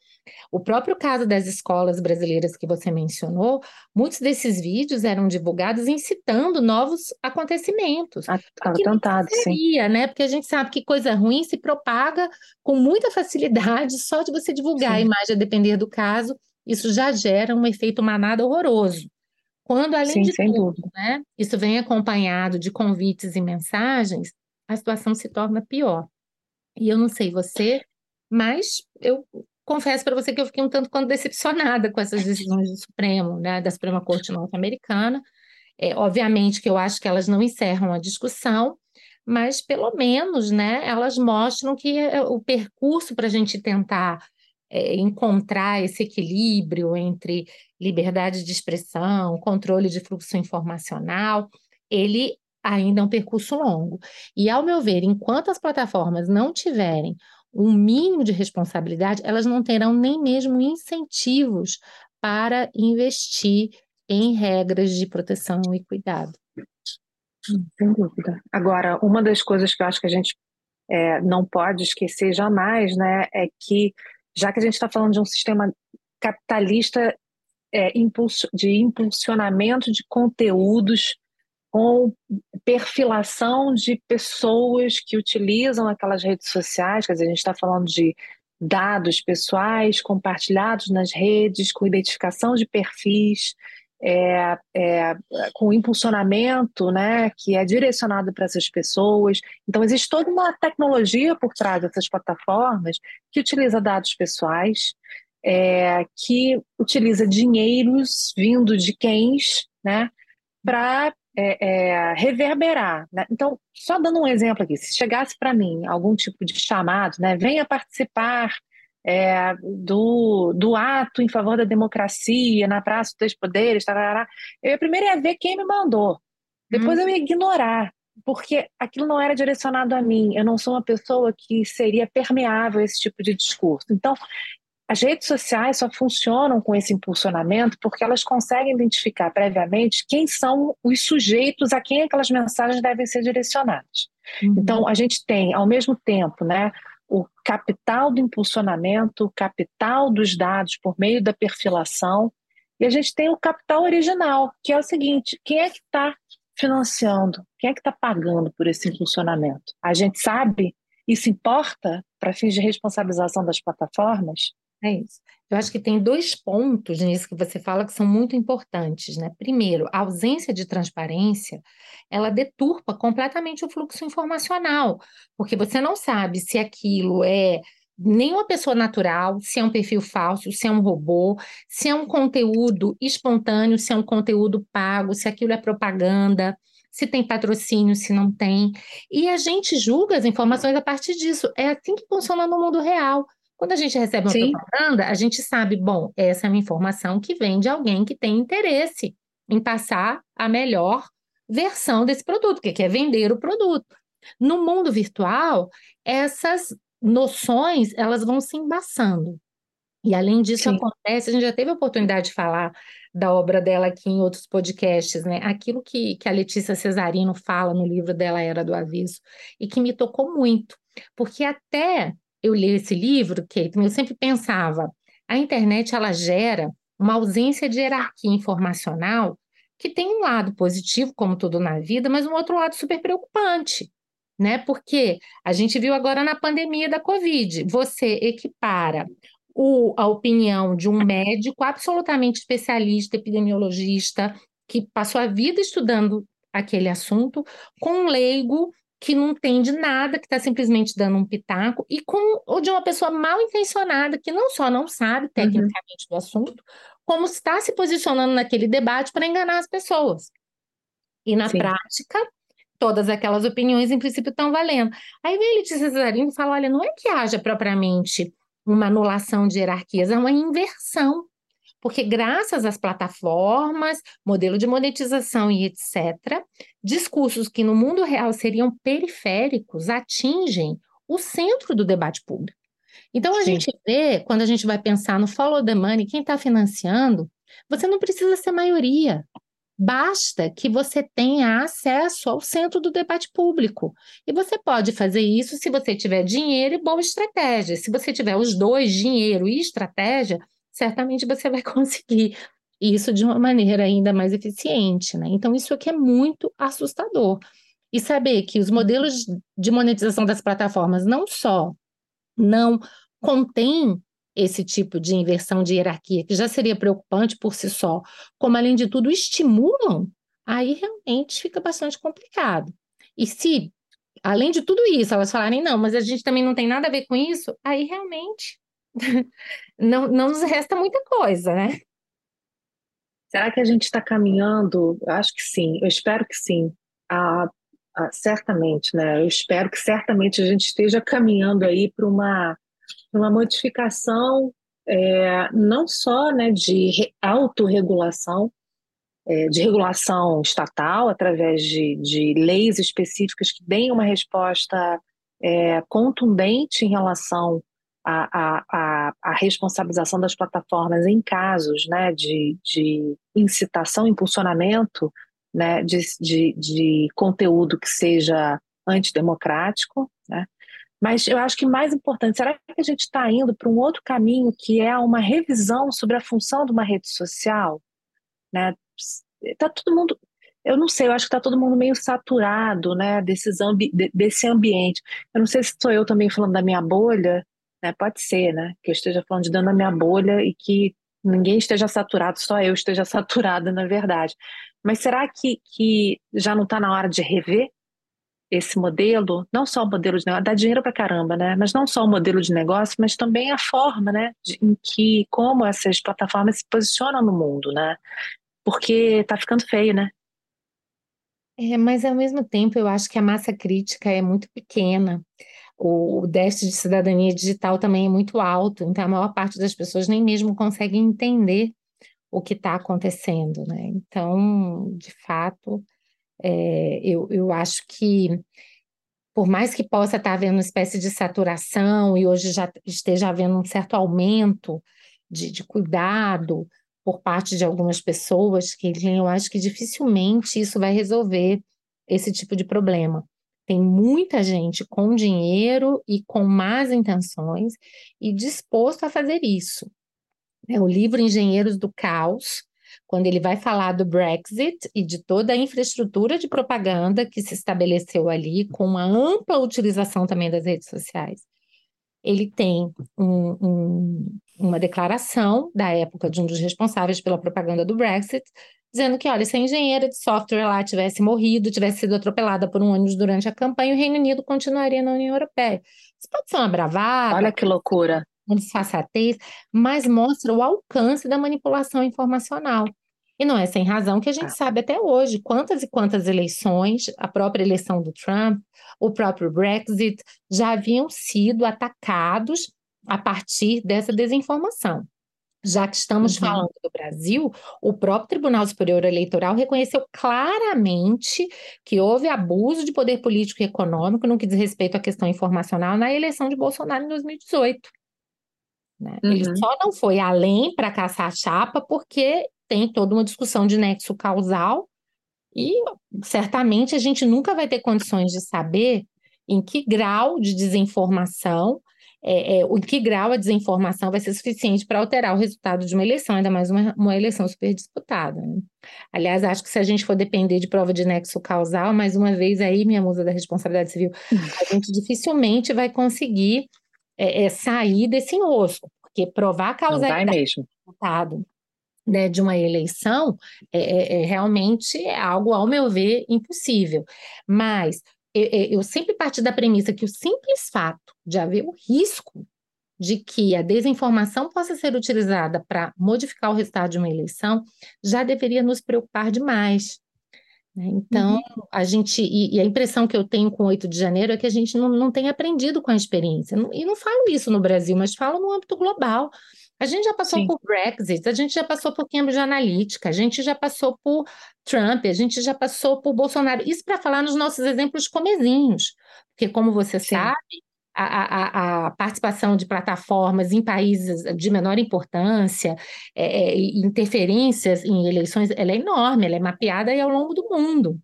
o próprio caso das escolas brasileiras que você mencionou, muitos desses vídeos eram divulgados incitando novos acontecimentos. Atentado, seria, né? Porque a gente sabe que coisa ruim se propaga com muita facilidade só de você divulgar sim. a imagem, a depender do caso, isso já gera um efeito manada horroroso. Quando, além Sim, de tudo, né, isso vem acompanhado de convites e mensagens, a situação se torna pior. E eu não sei você, mas eu confesso para você que eu fiquei um tanto quanto decepcionada com essas decisões do Supremo, né, da Suprema Corte norte-americana, É, obviamente que eu acho que elas não encerram a discussão, mas pelo menos, né, elas mostram que é, o percurso para a gente tentar é, encontrar esse equilíbrio entre liberdade de expressão, controle de fluxo informacional, ele ainda é um percurso longo. E, ao meu ver, enquanto as plataformas não tiverem um mínimo de responsabilidade, elas não terão nem mesmo incentivos para investir em regras de proteção e cuidado. Sem dúvida. Agora, uma das coisas que eu acho que a gente é, não pode esquecer jamais, né, é que já que a gente está falando de um sistema capitalista é, de impulsionamento de conteúdos com perfilação de pessoas que utilizam aquelas redes sociais, quer dizer, a gente está falando de dados pessoais compartilhados nas redes, com identificação de perfis, é, é, com impulsionamento né, que é direcionado para essas pessoas. Então, existe toda uma tecnologia por trás dessas plataformas que utiliza dados pessoais, é, que utiliza dinheiros vindo de quens né, para é, é, reverberar. Né? Então, só dando um exemplo aqui, se chegasse para mim algum tipo de chamado, né, venha participar é, do, do ato em favor da democracia na Praça dos Três Poderes, tarará, eu primeiro ia ver quem me mandou, depois hum. eu ia ignorar, porque aquilo não era direcionado a mim, eu não sou uma pessoa que seria permeável a esse tipo de discurso. Então, as redes sociais só funcionam com esse impulsionamento porque elas conseguem identificar previamente quem são os sujeitos a quem aquelas mensagens devem ser direcionadas. Uhum. Então, a gente tem, ao mesmo tempo, né, o capital do impulsionamento, o capital dos dados por meio da perfilação, e a gente tem o capital original, que é o seguinte: quem é que está financiando? Quem é que está pagando por esse impulsionamento? A gente sabe? Isso importa para fins de responsabilização das plataformas? É isso. Eu acho que tem dois pontos nisso que você fala que são muito importantes, né? Primeiro, a ausência de transparência, ela deturpa completamente o fluxo informacional, porque você não sabe se aquilo é nenhuma pessoa natural, se é um perfil falso, se é um robô, se é um conteúdo espontâneo, se é um conteúdo pago, se aquilo é propaganda, se tem patrocínio, se não tem. E a gente julga as informações a partir disso. É assim que funciona no mundo real. Quando a gente recebe uma Sim. propaganda, a gente sabe, bom, essa é uma informação que vem de alguém que tem interesse em passar a melhor versão desse produto, que quer vender o produto. No mundo virtual, essas noções, elas vão se embaçando. E além disso Sim. acontece, a gente já teve a oportunidade de falar da obra dela aqui em outros podcasts, né? Aquilo que, que a Letícia Cesarino fala no livro dela Era do Aviso, e que me tocou muito, porque até eu li esse livro, Kate, eu sempre pensava, a internet ela gera uma ausência de hierarquia informacional que tem um lado positivo, como tudo na vida, mas um outro lado super preocupante, né? Porque a gente viu agora na pandemia da Covid, você equipara o, a opinião de um médico absolutamente especialista, epidemiologista, que passou a vida estudando aquele assunto, com um leigo que não entende nada, que está simplesmente dando um pitaco, e com ou de uma pessoa mal intencionada, que não só não sabe uhum. tecnicamente uhum. do assunto, como está se posicionando naquele debate para enganar as pessoas. E na Sim. prática, todas aquelas opiniões, em princípio, estão valendo. Aí vem Letícia Cesarino e fala: olha, não é que haja propriamente uma anulação de hierarquias, é uma inversão porque graças às plataformas, modelo de monetização e etc., discursos que no mundo real seriam periféricos atingem o centro do debate público. Então a Sim. gente vê, quando a gente vai pensar no follow the money, quem está financiando, você não precisa ser maioria. Basta que você tenha acesso ao centro do debate público. E você pode fazer isso se você tiver dinheiro e boa estratégia. Se você tiver os dois, dinheiro e estratégia, certamente você vai conseguir isso de uma maneira ainda mais eficiente, né? Então, isso aqui é muito assustador. E saber que os modelos de monetização das plataformas não só não contêm esse tipo de inversão de hierarquia, que já seria preocupante por si só, como além de tudo estimulam, aí realmente fica bastante complicado. E se, além de tudo isso, elas falarem, não, mas a gente também não tem nada a ver com isso, aí realmente não, não nos resta muita coisa, né? Será que a gente está caminhando? Acho que sim, eu espero que sim. A, a, certamente, né? Eu espero que certamente a gente esteja caminhando aí para uma, uma modificação é, não só né, de autorregulação, é, de regulação estatal, através de, de leis específicas que deem uma resposta é, contundente em relação à, à, à, responsabilização das plataformas em casos né, de, de incitação, impulsionamento né, de, de, de conteúdo que seja antidemocrático, né? Mas eu acho que mais importante, será que a gente está indo para um outro caminho que é uma revisão sobre a função de uma rede social? Né? Tá todo mundo, eu não sei, eu acho que está todo mundo meio saturado, né, desses ambi desse ambiente. Eu não sei se sou eu também falando da minha bolha, né? Pode ser, né? Que eu esteja falando de dentro da minha bolha e que ninguém esteja saturado, só eu esteja saturada, na verdade. Mas será que, que já não está na hora de rever esse modelo, não só o modelo de negócio, dá dinheiro para caramba, né? Mas não só o modelo de negócio, mas também a forma, né? De, em que, como essas plataformas se posicionam no mundo, né? Porque tá ficando feio, né? É, mas ao mesmo tempo eu acho que a massa crítica é muito pequena. O, déficit de cidadania digital também é muito alto, então a maior parte das pessoas nem mesmo consegue entender o que está acontecendo, né? Então, de fato, é, eu, eu acho que, por mais que possa estar havendo uma espécie de saturação e hoje já esteja havendo um certo aumento de, de cuidado por parte de algumas pessoas, que eu acho que dificilmente isso vai resolver esse tipo de problema. Tem muita gente com dinheiro e com más intenções e disposto a fazer isso. É o livro Engenheiros do Caos, quando ele vai falar do Brexit e de toda a infraestrutura de propaganda que se estabeleceu ali, com uma ampla utilização também das redes sociais. Ele tem um, um, uma declaração da época de um dos responsáveis pela propaganda do Brexit, dizendo que, olha, se a engenheira de software lá tivesse morrido, tivesse sido atropelada por um ônibus durante a campanha, o Reino Unido continuaria na União Europeia. Isso pode ser uma bravada. Olha que loucura. Uma disfarçatez, mas mostra o alcance da manipulação informacional. E não é sem razão que a gente ah. sabe até hoje quantas e quantas eleições, a própria eleição do Trump, o próprio Brexit, já haviam sido atacados a partir dessa desinformação. Já que estamos uhum. falando do Brasil, o próprio Tribunal Superior Eleitoral reconheceu claramente que houve abuso de poder político e econômico no que diz respeito à questão informacional na eleição de Bolsonaro em 2018. Né? Uhum. Ele só não foi além para caçar a chapa porque tem toda uma discussão de nexo causal e certamente a gente nunca vai ter condições de saber em que grau de desinformação, é, é, em que grau a desinformação vai ser suficiente para alterar o resultado de uma eleição, ainda mais uma, uma eleição super disputada. Né? Aliás, acho que se a gente for depender de prova de nexo causal, mais uma vez aí, minha musa da responsabilidade civil, a gente dificilmente vai conseguir é, é sair desse enrosco, porque provar a causalidade do resultado né, de uma eleição é, é, é, realmente é algo, ao meu ver, impossível. Mas eu, eu sempre parti da premissa que o simples fato de haver o risco de que a desinformação possa ser utilizada para modificar o resultado de uma eleição já deveria nos preocupar demais. Né? Então, uhum. a gente, e, e, a impressão que eu tenho com o 8 de janeiro é que a gente não, não tem aprendido com a experiência. E não falo isso no Brasil, mas falo no âmbito global. A gente já passou Sim. por Brexit, a gente já passou por Cambridge Analytica, a gente já passou por Trump, a gente já passou por Bolsonaro. Isso para falar nos nossos exemplos comezinhos, porque como você Sim. sabe, a, a, a, participação de plataformas em países de menor importância, é, é, interferências em eleições, ela é enorme, ela é mapeada aí ao longo do mundo.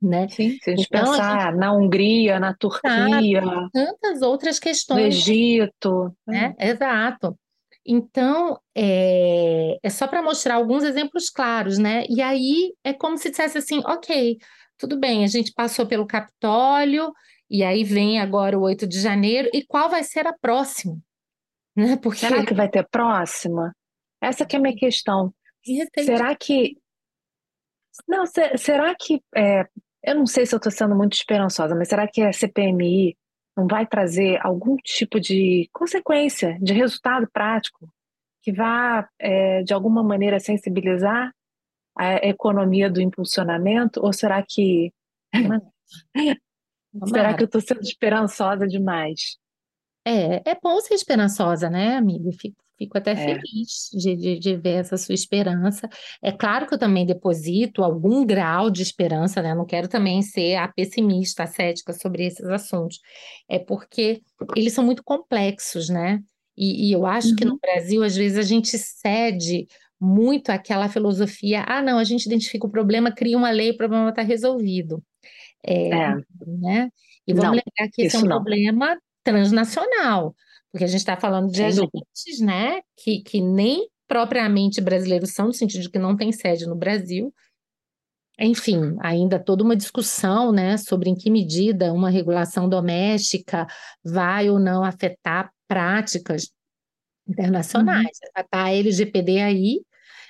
Né? Sim, se a gente então, pensar a gente... na Hungria, na Turquia, tantas outras questões. No Egito. Né? Exato. Então, é, é só para mostrar alguns exemplos claros, né? E aí é como se dissesse assim: ok, tudo bem, a gente passou pelo Capitólio, e aí vem agora o 8 de janeiro, e qual vai ser a próxima? Né? Porque... Será que vai ter próxima? Essa que é a minha questão. Será que. Não, será que. É... Eu não sei se eu estou sendo muito esperançosa, mas será que a CPMI não vai trazer algum tipo de consequência, de resultado prático, que vá, é, de alguma maneira, sensibilizar a economia do impulsionamento? Ou será que. será que eu estou sendo esperançosa demais? É, é bom ser esperançosa, né, amiga? Fico, fico até é. feliz de, de, de, ver essa sua esperança. É claro que eu também deposito algum grau de esperança, né? Não quero também ser a pessimista, a cética sobre esses assuntos. É porque eles são muito complexos, né? E, e eu acho uhum. que no uhum. Brasil, às vezes, a gente cede muito àquela filosofia: ah, não, a gente identifica o problema, cria uma lei, o problema está resolvido. É, é. Né? E vamos não, lembrar que esse é um não. problema transnacional, porque a gente está falando de agentes, né, que, que nem propriamente brasileiros são, no sentido de que não tem sede no Brasil. Enfim, ainda toda uma discussão, né, sobre em que medida uma regulação doméstica vai ou não afetar práticas internacionais. Uhum. Tá a LGPD aí,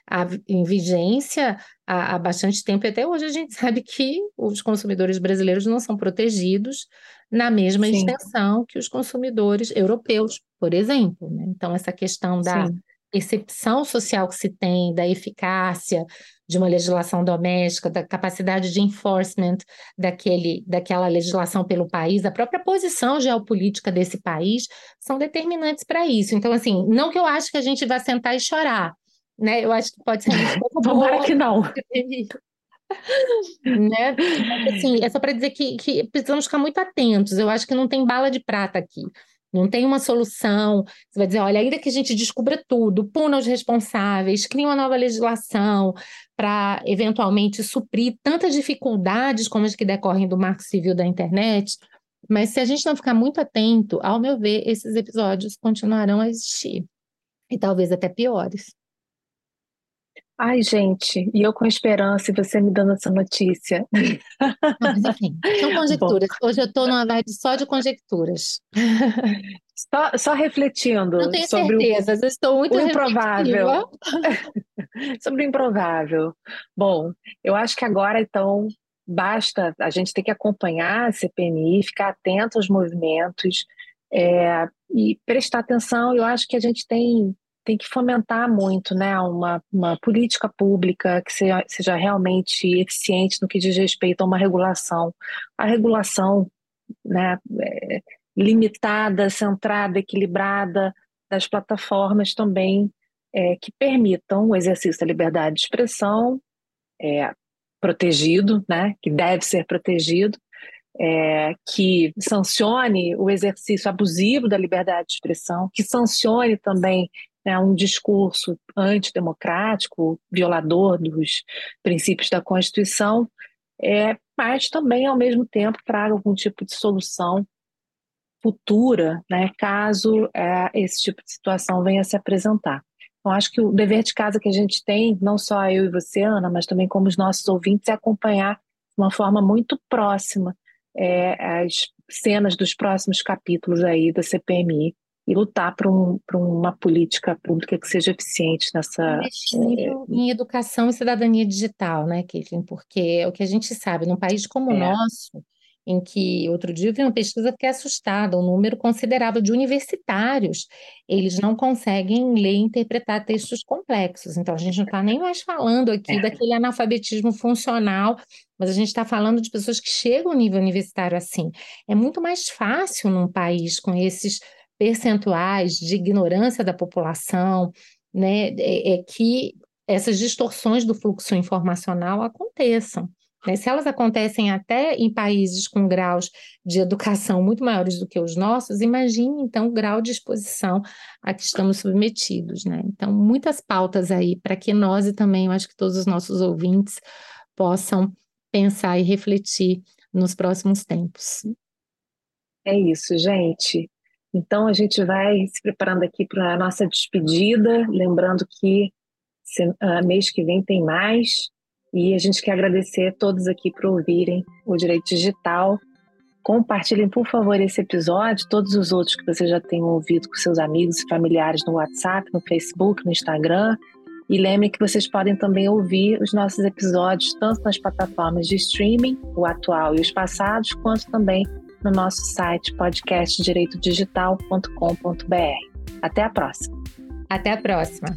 a, em vigência há, há, bastante tempo, e até hoje a gente sabe que os consumidores brasileiros não são protegidos na mesma Sim. extensão que os consumidores europeus, por exemplo. Né? Então, essa questão da Sim. percepção social que se tem, da eficácia de uma legislação doméstica, da capacidade de enforcement daquele, daquela legislação pelo país, a própria posição geopolítica desse país, são determinantes para isso. Então, assim, não que eu acho que a gente vai sentar e chorar, né? Eu acho que pode ser um pouco Tomara que não. né? Assim, é só para dizer que, que precisamos ficar muito atentos. Eu acho que não tem bala de prata aqui. Não tem uma solução. Você vai dizer, olha, ainda que a gente descubra tudo, puna os responsáveis, crie uma nova legislação para eventualmente suprir tantas dificuldades como as que decorrem do marco civil da internet. Mas se a gente não ficar muito atento, ao meu ver, esses episódios continuarão a existir. E talvez até piores. Ai, gente, e eu com esperança e você me dando essa notícia. Mas enfim, são conjecturas. Bom. Hoje eu estou numa live só de conjecturas. Só, só refletindo Não tenho sobre certezas, o, estou muito o improvável. sobre o improvável. Bom, eu acho que agora então basta a gente ter que acompanhar a CPMI, ficar atento aos movimentos é, e prestar atenção. Eu acho que a gente tem tem que fomentar muito né, uma, uma política pública que seja, seja realmente eficiente no que diz respeito a uma regulação. A regulação né, é, limitada, centrada, equilibrada das plataformas também é, que permitam o exercício da liberdade de expressão é, protegido, né, que deve ser protegido, é, que sancione o exercício abusivo da liberdade de expressão, que sancione também né, um discurso antidemocrático, violador dos princípios da Constituição, é, mas também, ao mesmo tempo, traga algum tipo de solução futura, né, caso é, esse tipo de situação venha a se apresentar. Então, acho que o dever de casa que a gente tem, não só eu e você, Ana, mas também como os nossos ouvintes, é acompanhar de uma forma muito próxima é, as cenas dos próximos capítulos aí da CPMI e lutar por, um, por uma política pública que seja eficiente nessa. Investir é, em educação e cidadania digital, né, Caitlin? Porque é o que a gente sabe, num país como o é. nosso, em que outro dia eu vi uma pesquisa que é assustada, um número considerável de universitários, eles não conseguem ler e interpretar textos complexos. Então, a gente não está nem mais falando aqui é. daquele analfabetismo funcional, mas a gente está falando de pessoas que chegam ao nível universitário assim. É muito mais fácil num país com esses percentuais de ignorância da população, né, é, é que essas distorções do fluxo informacional aconteçam. Né? Se elas acontecem até em países com graus de educação muito maiores do que os nossos, imagine então o grau de exposição a que estamos submetidos. Né? Então, muitas pautas aí para que nós e também eu acho que todos os nossos ouvintes possam pensar e refletir nos próximos tempos. É isso, gente. Então a gente vai se preparando aqui para a nossa despedida, lembrando que uh, mês que vem tem mais e a gente quer agradecer a todos aqui por ouvirem o Direito Digital. Compartilhem, por favor, esse episódio, todos os outros que você já tenham ouvido com seus amigos e familiares no WhatsApp, no Facebook, no Instagram. E lembrem que vocês podem também ouvir os nossos episódios tanto nas plataformas de streaming, o atual e os passados, quanto também no nosso site podcastdireitodigital.com.br. Até a próxima. Até a próxima.